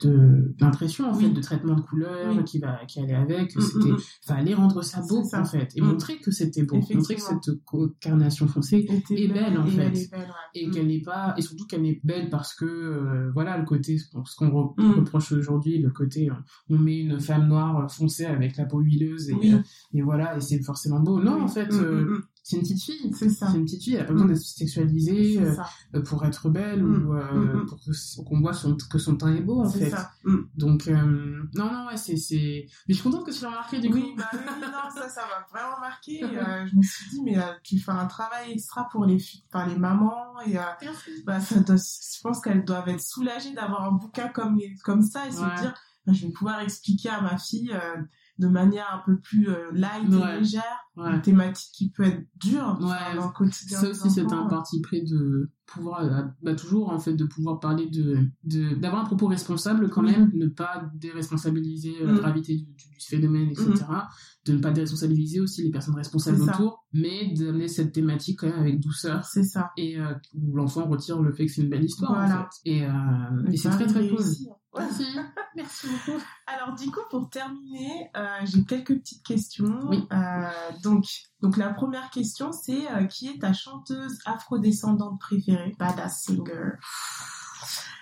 de d'impression en Oui. fait de traitement de couleur Oui. qui va qui allait avec Mm, c'était mm, fallait rendre ça beau ça. en fait et Mm. montrer que c'était beau montrer que cette carnation foncée était est belle, en et fait. belle, ouais. et Mm. qu'elle n'est pas et surtout qu'elle est belle parce que euh, voilà le côté ce qu'on re- reproche aujourd'hui le côté on, on met une femme noire foncée avec la peau huileuse et, Oui. euh, et voilà et c'est forcément beau non en fait euh. C'est une petite fille C'est ça. c'est une petite fille elle a pas besoin d'être sexualisée euh, pour être belle Mm. ou euh, Mm, mm. pour que- qu'on voit son, que son teint est beau en C'est fait ça. Donc euh, non non ouais c'est c'est mais je suis contente que tu l'aies remarqué du Oui, coup bah oui, non, <laughs> ça, ça m'a vraiment marqué. Euh, je me suis dit, mais euh, tu fais un travail extra pour les, filles- enfin, les mamans et euh, bah, ça doit- je pense qu'elles doivent être soulagées d'avoir un bouquin comme, les, comme ça et Ouais. se dire, bah, je vais pouvoir expliquer à ma fille euh, de manière un peu plus euh, light Ouais. et légère Ouais. une thématique qui peut être dure enfin, Ouais. dans le quotidien. ça aussi enfants. un parti pris de pouvoir euh, bah, toujours en fait de pouvoir parler de de- d'avoir un propos responsable quand Oui. même ne pas déresponsabiliser euh, la Mm. gravité du, du- du phénomène etc de ne pas déresponsabiliser aussi les personnes responsables C'est autour mais d'amener cette thématique quand même avec douceur C'est ça. et euh, où l'enfant retire le fait que c'est une belle histoire Voilà. en fait et, euh, et c'est très très cool hein. Merci <laughs> merci beaucoup Alors du coup, pour terminer, euh, j'ai quelques petites questions. Oui. Euh, donc, donc la première question, c'est euh, qui est ta chanteuse afrodescendante préférée? Badass singer.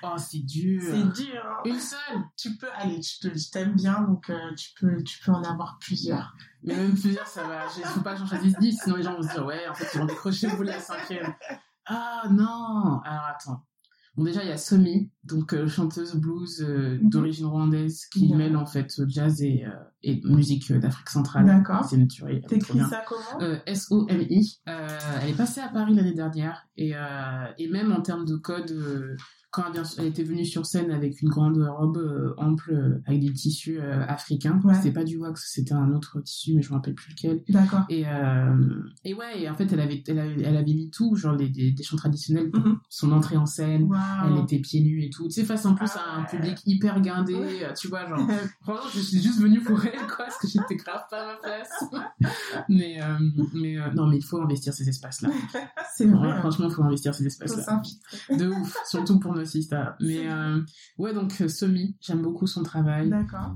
oh c'est dur C'est dur. hein. une seule Tu peux, allez, je t'aime bien, donc tu peux, tu peux en avoir plusieurs. Mais même plusieurs, ça va. Il faut pas que j'en choisisse 10, sinon les gens vont se dire, ouais, en fait, ils vont décrocher vous la cinquième. Ah non Alors attends. Bon, déjà, il y a Somi, donc euh, chanteuse blues euh, Mhm. d'origine rwandaise, qui mêle en fait jazz et, euh, et musique d'Afrique centrale. D'accord. C'est une tuerie. T'écris ça comment? Euh, S-O-M-I. Euh, elle est passée à Paris l'année dernière et, et même en termes de code, quand elle, elle était venue sur scène avec une grande robe ample avec des tissus africains, Ouais. c'était pas du wax, c'était un autre tissu, mais je me rappelle plus lequel. D'accord. Et, et ouais, et en fait, elle avait, elle avait, elle avait mis tout, genre des, des chants traditionnels pour Mhm. son entrée en scène. Elle était pieds nus et tout. Tu sais, face en plus Ah à un ouais. public hyper guindé, Ouais. euh, tu vois, genre, <laughs> Franchement, je suis juste venue pour elle, quoi, parce que j'étais grave pas à ma place. <laughs> mais, euh, mais euh, non, mais il faut investir ces espaces-là. <laughs> c'est vrai. Ouais, hein. franchement, il faut investir ces espaces-là. De ouf, surtout pour nos sisters. Mais euh, ouais, donc Somi, j'aime beaucoup son travail. D'accord.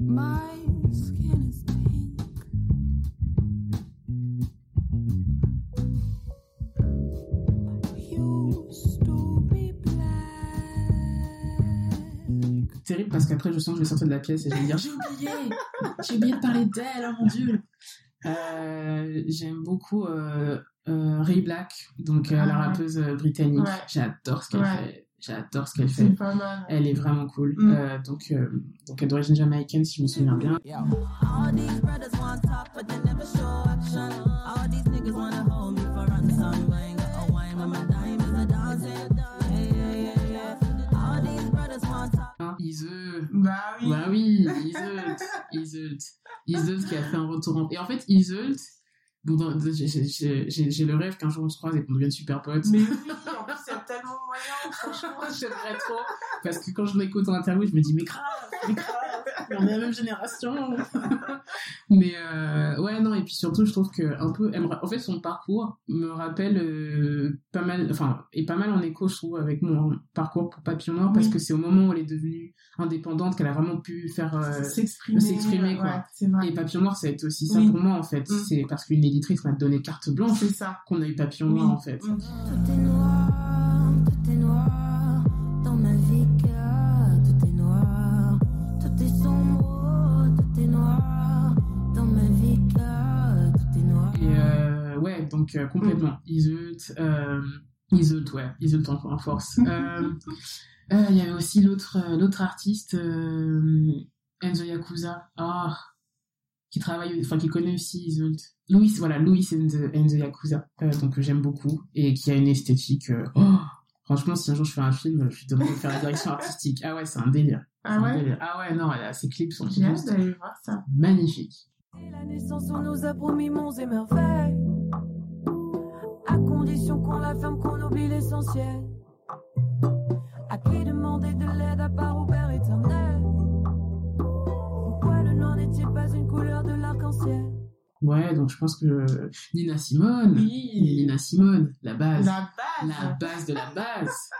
My Terrible parce qu'après, je sens que je vais sortir de la pièce et je vais me dire, j'ai oublié, j'ai oublié de parler d'elle, oh mon dieu. Euh, j'aime beaucoup euh, euh, Ray Black, donc euh, Ah la ouais. rappeuse britannique. Ouais. J'adore ce qu'elle Ouais. fait. J'adore ce qu'elle fait. pas mal. Elle est vraiment cool. Mm. Euh, donc, euh, donc elle est d'origine jamaïcaine, si je me souviens bien. Iseult. Bah oui. Bah oui, Iseult. Iseult. Qui a fait un retour en. Et en fait, Iseult, j'ai le rêve qu'un jour on se croise et qu'on devienne super potes. Mais oui, en plus, c'est tellement moyen, franchement, j'aimerais trop. Parce que quand je l'écoute en interview, je me dis, mais grave, mais grave. <laughs> on est la même génération. <laughs> mais euh, ouais, non, et puis surtout, je trouve que un peu, elle me ra- en fait, son parcours me rappelle euh, pas mal, enfin, est pas mal en écho, je trouve, avec mon parcours pour Papillon Noir, parce Oui. que c'est au moment où elle est devenue indépendante qu'elle a vraiment pu faire. euh, S'exprimer. quoi. Ouais, et Papillon Noir, ça a été aussi ça Oui. pour moi, en fait. Mm. C'est parce qu'une éditrice m'a donné carte blanche C'est ça. qu'on a eu Papillon Oui. Noir, en fait. Tout est noir, donc euh, complètement. Iseult, euh, Iseult, ouais, Iseult en, en force. <laughs> Euh, euh, Il y avait aussi l'autre euh, l'autre artiste, euh, Enzo Yakuza, ah, qui travaille, enfin qui connaît aussi Iseult. Louis, voilà, Louis Enzo, Enzo Yakuza, euh, donc que j'aime beaucoup et qui a une esthétique. euh, oh, franchement, si un jour je fais un film, je lui demande de faire la direction artistique. Ah ouais, c'est un délire. Ah ouais? délire. Ah ouais, non, elle a, ses clips sont juste voir ça. magnifiques. La naissance, on nous a promis monts et merveilles. Qu'on la ferme, qu'on oublie l'essentiel. À qui demander de l'aide à part au Père éternel? Pourquoi le noir n'est-il pas une couleur de l'arc-en-ciel? Ouais, donc je pense que Nina Simone, Oui. Nina Simone, la base. La base. La base de la base.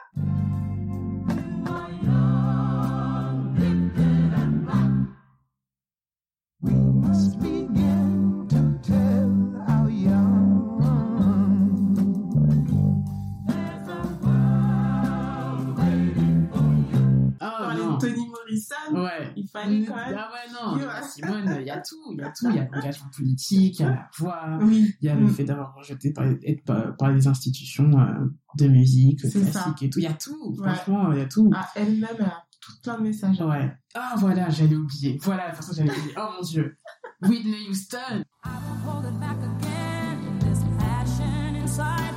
Fallait quand même. Ah ouais, non. Ouais. Simone, il y a tout, il y a tout. Il y a <laughs> l'engagement politique, il y a la voix, Oui. il y a le Mm. fait d'avoir rejeté par, être par, par les institutions euh, de musique, classique ça. et tout. Il y a tout. Ouais. Franchement, il y a tout. Ah, elle-même, elle a tout plein de messages. Ouais. Ah voilà, j'allais oublier. Voilà, de toute façon, j'allais oublier. Oh mon dieu. Whitney Houston. I won't hold it back again. There's passion inside.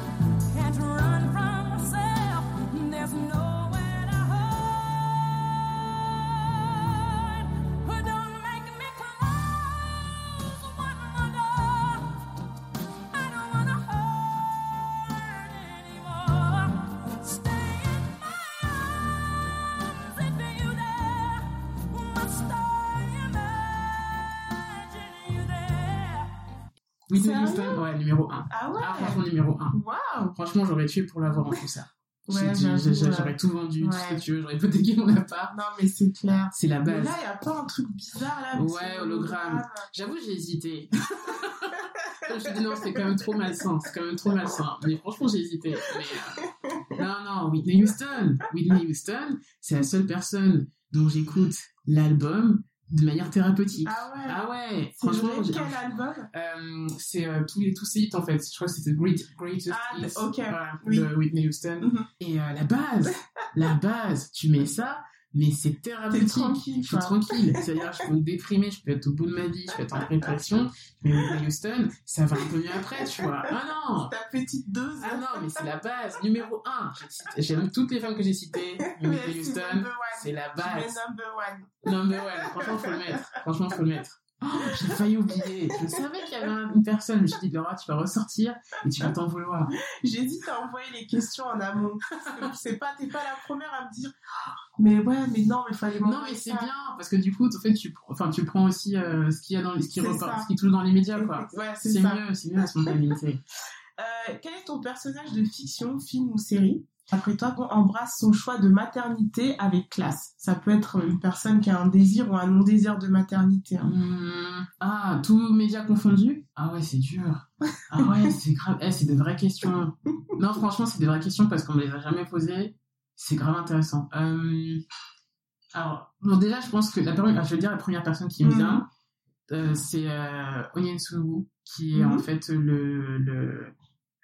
Whitney Sérieux Houston, ouais, numéro 1. Ah ouais. Ah, franchement, numéro 1. Waouh. Franchement, j'aurais tué pour l'avoir en concert. Ouais. J'aurais tout vendu, tout ce que tu veux, j'aurais hypothéqué mon appart. Non, mais c'est clair. C'est la Mais base. là, il y a pas un truc bizarre là. Ouais, hologramme. J'avoue, j'ai hésité. <laughs> je me suis dit non, c'est quand même trop malsain. C'est quand même trop malsain. Mais franchement, j'ai hésité. Mais, euh, Non, non, Whitney Houston. Whitney Houston, c'est la seule personne dont j'écoute l'album de manière thérapeutique. Ah ouais. Ah ouais, C'est franchement, j'ai- quel album? Euh, c'est euh, tous les tous ces hits en fait. Je crois que c'était Great Greatest Ah, Hits ok. voilà, Oui. de Whitney Houston. Mhm. Et euh, la base, <laughs> la base, tu mets ça, mais c'est T'es thérapeutique. tranquille, Je suis tranquille. C'est-à-dire, je peux me déprimer, je peux être au bout de ma vie, je peux être en dépression. Mais Whitney Houston, ça va un peu mieux après, tu vois. Ah non! Ta petite dose. Ah non, mais c'est la base. Numéro 1. J'aime toutes les femmes que j'ai citées. <laughs> Whitney c'est Houston, number one. c'est la base. mets number one. Mais ouais, franchement, faut le mettre. Franchement, faut le mettre. Oh, <gasps> j'ai failli oublier. Je savais qu'il y avait un- une personne. Je dit, Laura, tu vas ressortir et tu vas t'en vouloir. J'hésite à envoyer les questions en amont. C'est pas, t'es pas la première à me dire. <gasps> Mais ouais, mais non, mais fallait Non, mais c'est bien parce que du coup, en fait, tu, enfin, tu prends aussi euh, ce qu'il y a dans ce qui repart, ce qui touche dans les médias, quoi. Ouais, c'est mieux, c'est mieux la spontanéité. Euh, quel est ton personnage de fiction, film ou série? Après toi, qu'on embrasse son choix de maternité avec classe. Ça peut être une personne qui a un désir ou un non-désir de maternité. hein. Hum, ah, tous médias confondus? Ah ouais, c'est dur. Ah ouais, <laughs> c'est grave. Eh, c'est des vraies questions. Non, franchement, c'est des vraies questions parce qu'on me les a jamais posées. C'est grave intéressant. Euh, alors, bon, déjà, je pense que la première, je veux dire, la première personne qui me Mhm. vient, euh, c'est euh, Onyen Suwu, qui est en fait le, le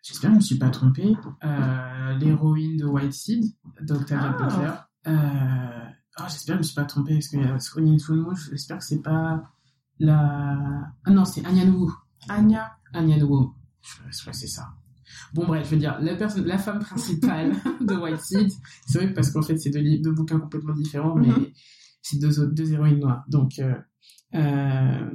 j'espère que je me suis pas trompée, euh, l'héroïne de White Seed, d'Octavia Ah. Butler. Euh, ah, j'espère que je me suis pas trompée, parce que euh, Onyen Suwu, j'espère que c'est pas la... Ah non, c'est Anya Nuwu. Anya. Anya Nuwu. Je, crois que c'est ça. Bon bref, je veux dire, la personne, la femme principale <laughs> de White Seed, c'est vrai parce qu'en fait c'est deux, deux bouquins complètement différents, mais Mhm. c'est deux héroïnes noires. Donc euh, euh,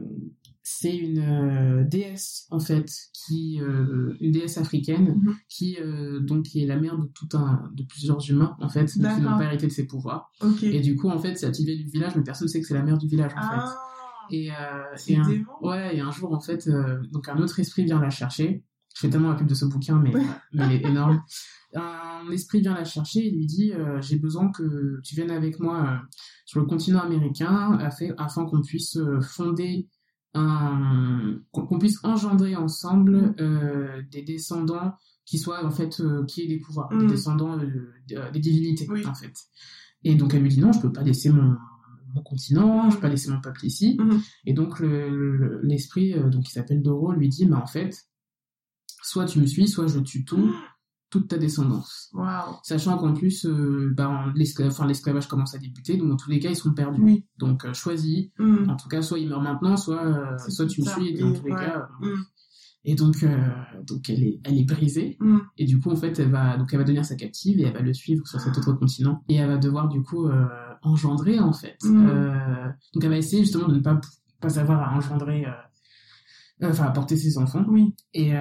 c'est une euh, déesse en fait qui euh, une déesse africaine Mhm. qui euh, donc qui est la mère de tout un de plusieurs humains en fait qui n'ont pas hérité de ses pouvoirs et du coup en fait c'est vieille du village mais personne sait que c'est la mère du village en fait ah, et, un, ouais, et un jour, en fait, donc un autre esprit vient la chercher. Je fais tellement la pub de ce bouquin, mais, <laughs> mais il est énorme. <laughs> Un esprit vient la chercher et lui dit euh, J'ai besoin que tu viennes avec moi euh, sur le continent américain afin, afin qu'on puisse euh, fonder. Qu'on puisse engendrer ensemble euh, des descendants qui soient, en fait, euh, qui aient des pouvoirs, des Mm. descendants euh, de- des divinités, Oui. en fait. Et donc elle lui dit Non, je peux pas laisser mon, mon continent, je peux pas laisser mon peuple ici. Et donc le- le- l'esprit, donc qui s'appelle Doro, lui dit, mais en fait, soit tu me suis, soit je tue tout, toute ta descendance. Sachant qu'en plus, euh, ben, enfin, l'esclavage commence à débuter, donc dans tous les cas, ils sont perdus. Oui. Donc euh, choisis. Mm. En tout cas, soit il meurt maintenant, soit euh, soit tu me suis. Et dans Et tous les ouais. cas. Mm. Et donc, donc elle est, elle est brisée. Mm. Et du coup, en fait, elle va, donc elle va devenir sa captive et elle va le suivre sur cet autre continent. Et elle va devoir, du coup, euh, engendrer, en fait. Mm. Donc elle va essayer justement de ne pas, pas avoir à engendrer, enfin, porter ses enfants. Oui. Et, euh,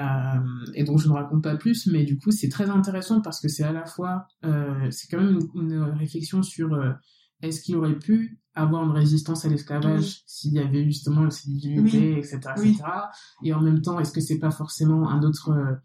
et donc je ne raconte pas plus, mais du coup, c'est très intéressant parce que c'est à la fois, euh, c'est quand même une, une réflexion sur euh, est-ce qu'il aurait pu avoir une résistance à l'esclavage Oui. s'il y avait justement ces divinités, Oui. etc., Oui. etc. Et en même temps, est-ce que c'est pas forcément un autre, euh,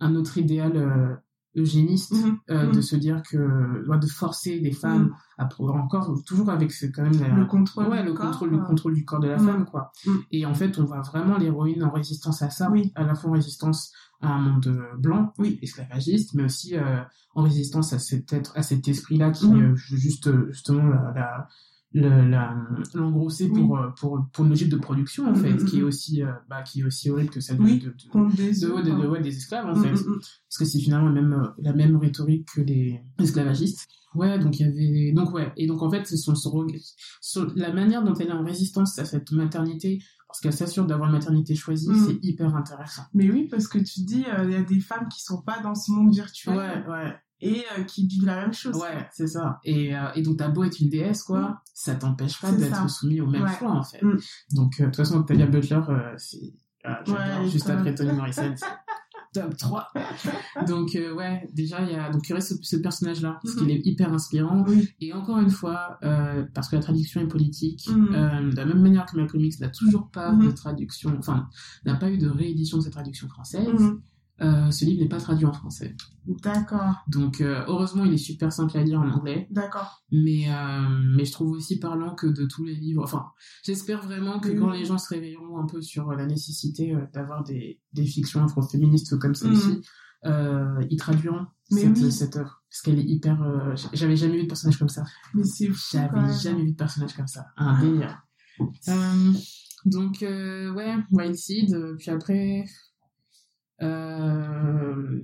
un autre idéal euh, eugéniste Mhm. euh, Mhm. de se dire que de forcer des femmes Mm. à prendre encore toujours avec ce quand même la- Le contrôle. ouais, le corps, contrôle, le euh, contrôle du corps de la Mm. femme, quoi. Et en fait, on voit vraiment l'héroïne en résistance à ça, Oui. à la fois en résistance à un monde euh, blanc, Oui. esclavagiste, mais aussi euh, en résistance à cet être, à cet esprit-là qui Mm. euh, juste euh, justement la, la le- l'engrosser Oui. pour, euh, pour pour une logique de production en Mm, fait mm, qui est mm. aussi euh, bah, qui est aussi horrible que celle de, Oui. de, des de- hein. ouais, des esclaves en Mm, fait parce que c'est finalement la même, euh, la même rhétorique que les esclavagistes. Ouais, donc il y avait, donc ouais, et donc en fait, c'est son, son reg- son- la manière dont elle est en résistance à cette maternité, parce qu'elle s'assure d'avoir une maternité choisie, c'est hyper intéressant. Mais oui, parce que tu dis, euh, il y a des femmes qui sont pas dans ce monde virtuel Ouais, ouais, et euh, qui vivent la même chose. ouais, c'est ça. Et, euh, et donc t'as beau être une déesse, quoi, Mm. ça t'empêche pas d'être soumis au même Ouais. choix, en fait. Mm. Donc, euh, de toute façon, Octavia Butler, euh, c'est, ah, Ouais, juste après Toni <laughs> Morrison, top 3. Donc, ouais, déjà, il y a, donc, il aurait ce, ce personnage-là, parce qu'il est hyper inspirant. Et encore une fois, parce que la traduction est politique, euh, de la même manière que Malcolm X n'a toujours pas Mhm. de traduction, enfin, n'a pas eu de réédition de sa traduction française, Mhm. Euh, ce livre n'est pas traduit en français. D'accord, Donc, euh, heureusement, il est super simple à lire en anglais, d'accord. mais, euh, mais je trouve aussi parlant que de tous les livres, enfin, j'espère vraiment que quand les gens se réveilleront un peu sur la nécessité d'avoir des, des fictions afroféministes comme celle-ci, euh, ils traduiront. Mais cette, oui. cette œuvre. Parce qu'elle est hyper... j'avais jamais vu de personnage comme ça. Mais c'est J'avais jamais vu de personnage comme ça. Un délire. Euh, donc, ouais, Wild Seed. Puis après... Euh...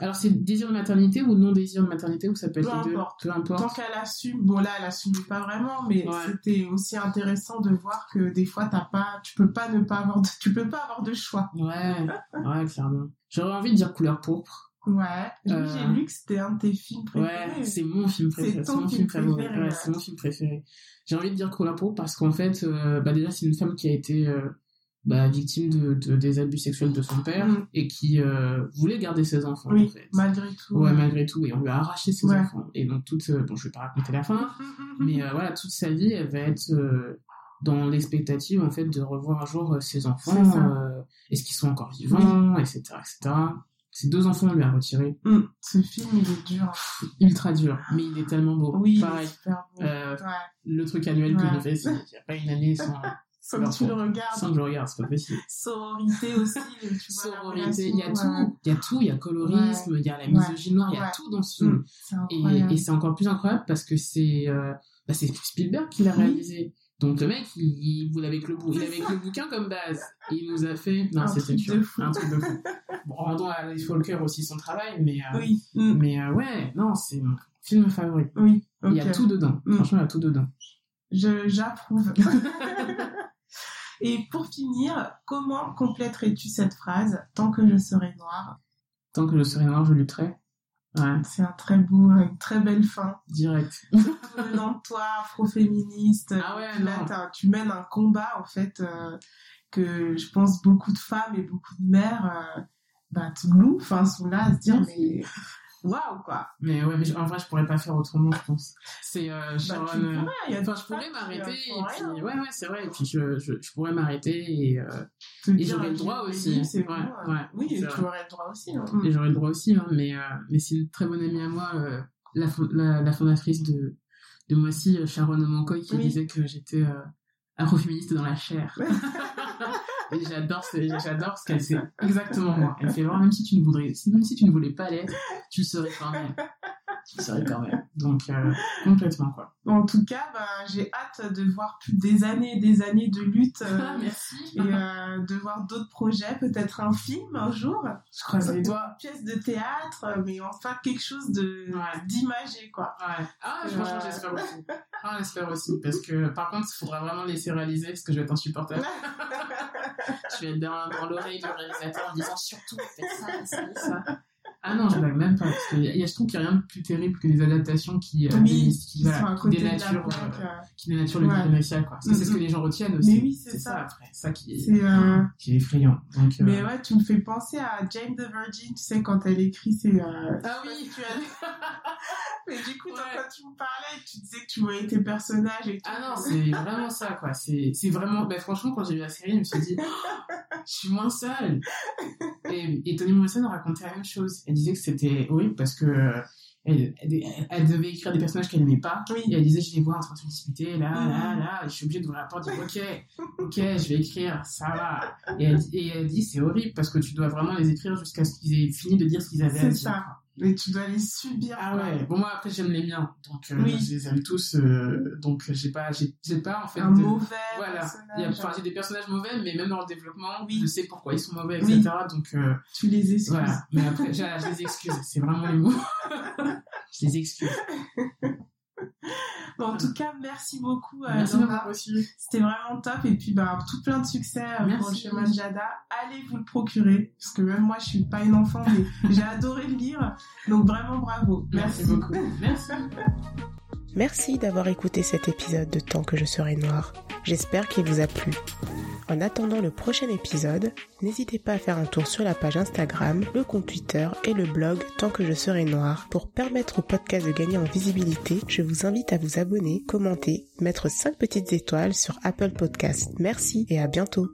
Alors, c'est désir de maternité ou non désir de maternité ou ça peut être Peu les deux? importe. Peu Tant importe. qu'elle assume, bon là elle assumait pas vraiment, mais Ouais. c'était aussi intéressant de voir que des fois t'as pas, tu peux pas ne pas avoir, de, tu peux pas avoir de choix. Ouais, ouais, clairement. J'aurais envie de dire couleur pourpre. Ouais. Euh, J'ai lu que c'était un de tes films préférés. Ouais, c'est mon film préféré. C'est mon film préféré, Ouais, ouais. c'est mon film préféré. J'ai envie de dire couleur pourpre parce qu'en fait, euh, bah déjà, c'est une femme qui a été euh, bah, victime de, de- des abus sexuels de son père Mm. et qui euh, voulait garder ses enfants, Oui, en fait. malgré tout. Ouais, malgré tout. Et on lui a arraché ses Ouais. enfants. Et donc, toute, euh, bon, je vais pas raconter la fin, <laughs> mais euh, voilà, toute sa vie, elle va être dans l'expectative, en fait, de revoir un jour ses enfants. Est-ce qu'ils sont encore vivants, etc., etc. Ses deux enfants, on lui a retiré. Mm. Ce film il est dur. Ultra dur, mais il est tellement beau. Oui, il Pareil. super beau. Euh, Ouais. le truc annuel que Ouais. je fais, c'est qu'il n'y a pas une année sans, <laughs> Sans que tu le regardes. sans que je le regarde, c'est pas possible. <laughs> Sororité aussi. tu vois, Sororité, il y a tout, il y a tout, il y a colorisme, il y a la misogynie noire, il y a Ouais. tout dans ce film. Mm. C'est Et, incroyable. et c'est encore plus incroyable parce que c'est euh, bah, c'est Spielberg qui l'a Oui. réalisé. Donc le mec, il, il voulait avec le, il avait bouquin comme base. Il nous a fait... Non, Un c'était truc sûr. de fou. Un truc de fou. <laughs> Bon, rendons à Alice Walker aussi son travail, mais, euh, Oui. Mm. mais euh, ouais, non, c'est mon film favori. Oui. Il y a tout dedans. Mm. Franchement, il y a tout dedans. Je, j'approuve. <laughs> Et pour finir, comment compléterais-tu cette phrase Tant que je serai noire Tant que je serai noir, je lutterai. Ouais, C'est un très beau, une très belle fin. direct. <laughs> Venant toi, afro-féministe. Ah ouais, là, tu mènes un combat, en fait, euh, que je pense beaucoup de femmes et beaucoup de mères, euh, bah, te louent, enfin, sont là à se dire, mais waouh, quoi. Mais ouais, mais je- en vrai, je pourrais pas faire autrement, je pense. C'est euh, Bah, Sharon. tu euh, pourrais, Enfin, je pourrais m'arrêter euh, et puis ouais ouais c'est vrai et puis je, je, je pourrais m'arrêter et, euh, Et j'aurais le droit aussi. C'est Ouais, ouais, oui, vrai. tu aurais le droit aussi. hein. et j'aurais le droit aussi hein, mais euh, mais c'est une très bonne amie à moi euh, la, la la fondatrice de de Moissy Sharon Omankoy qui Oui. disait que j'étais afroféministe dans la chair <laughs> <laughs> et j'adore ce j'adore parce qu'elle c'est exactement moi. Elle <laughs> fait voir même si tu ne voudrais même si tu ne voulais pas l'être tu le serais quand même tu le serais quand même donc euh, complètement quoi En tout cas, bah, j'ai hâte de voir plus des années et des années de lutte euh, <laughs> Ah, merci et euh, de voir d'autres projets, peut-être un film un jour, je croise les doigts une pièce de théâtre, mais enfin quelque chose de Ouais. d'imagé, quoi. Ouais. Ah, Euh, franchement, j'espère <laughs> aussi. Ah, j'espère aussi. Parce que, par contre, il faudra vraiment laisser réaliser parce que je vais être insupportable. <laughs> je vais être dans, dans l'oreille du réalisateur en disant surtout, faites ça, ça, ça. Ah non, je blague même pas. Parce que y a- je trouve qu'il n'y a rien de plus terrible que des adaptations qui, euh, Oui, qui, Qui voilà, qui dénaturent, euh, euh, qui dénaturent le Ouais. vide initial, quoi. Parce que c'est ce que les gens retiennent aussi. Mais oui, c'est c'est ça. ça. après. Ça qui est, C'est euh, qui est effrayant. Donc, Mais ouais, tu me fais penser à Jane the Virgin, tu sais, quand elle écrit ses... euh, Ah oui. <laughs> Mais du coup, Ouais. quand tu me parlais, tu disais que tu voyais tes personnages et tout. Ah non, c'est vraiment ça, quoi. C'est, c'est vraiment, bah, franchement, quand j'ai vu la série, je me suis dit, Oh, <laughs> je suis moins seule. Et, et Toni Morrison racontait la même chose. Elle disait que c'était horrible parce que euh, elle, elle, elle devait écrire des personnages qu'elle n'aimait pas. Oui. Et elle disait, je les vois en train de se disputer, là, Mhm. là, là. Et je suis obligée d'ouvrir la porte, dire, ok, ok, je vais écrire, ça va. Et elle, et elle dit, c'est horrible parce que tu dois vraiment les écrire jusqu'à ce qu'ils aient fini de dire ce qu'ils avaient à C'est dire. ça. Mais tu dois les subir. Ah ouais. Bon moi après j'aime les miens, donc euh, Oui. je les aime tous, euh, donc j'ai pas, j'ai, pas en fait Un de- mauvais voilà. personnage. Il y a, enfin, j'ai des personnages mauvais, mais même dans le développement, Oui. je sais pourquoi ils sont mauvais, Oui. etc. Donc euh, Tu les excuses. voilà. Mais après, je les excuse. C'est vraiment les mots. <laughs> je les excuse. <laughs> Bon, en tout cas, merci beaucoup. euh, Merci Laura. C'était vraiment top. Et puis, bah, tout plein de succès euh, pour le Merci. chemin de Jada. Allez vous le procurer. Parce que même moi, je suis pas une enfant, mais <laughs> j'ai adoré le lire. Donc, vraiment, bravo. Merci beaucoup. Merci. <laughs> Merci d'avoir écouté cet épisode de Tant que je serai noire. J'espère qu'il vous a plu. En attendant le prochain épisode, n'hésitez pas à faire un tour sur la page Instagram, le compte Twitter et le blog Tant que je serai noire. Pour permettre au podcast de gagner en visibilité, je vous invite à vous abonner, commenter, mettre 5 petites étoiles sur Apple Podcast. Merci et à bientôt.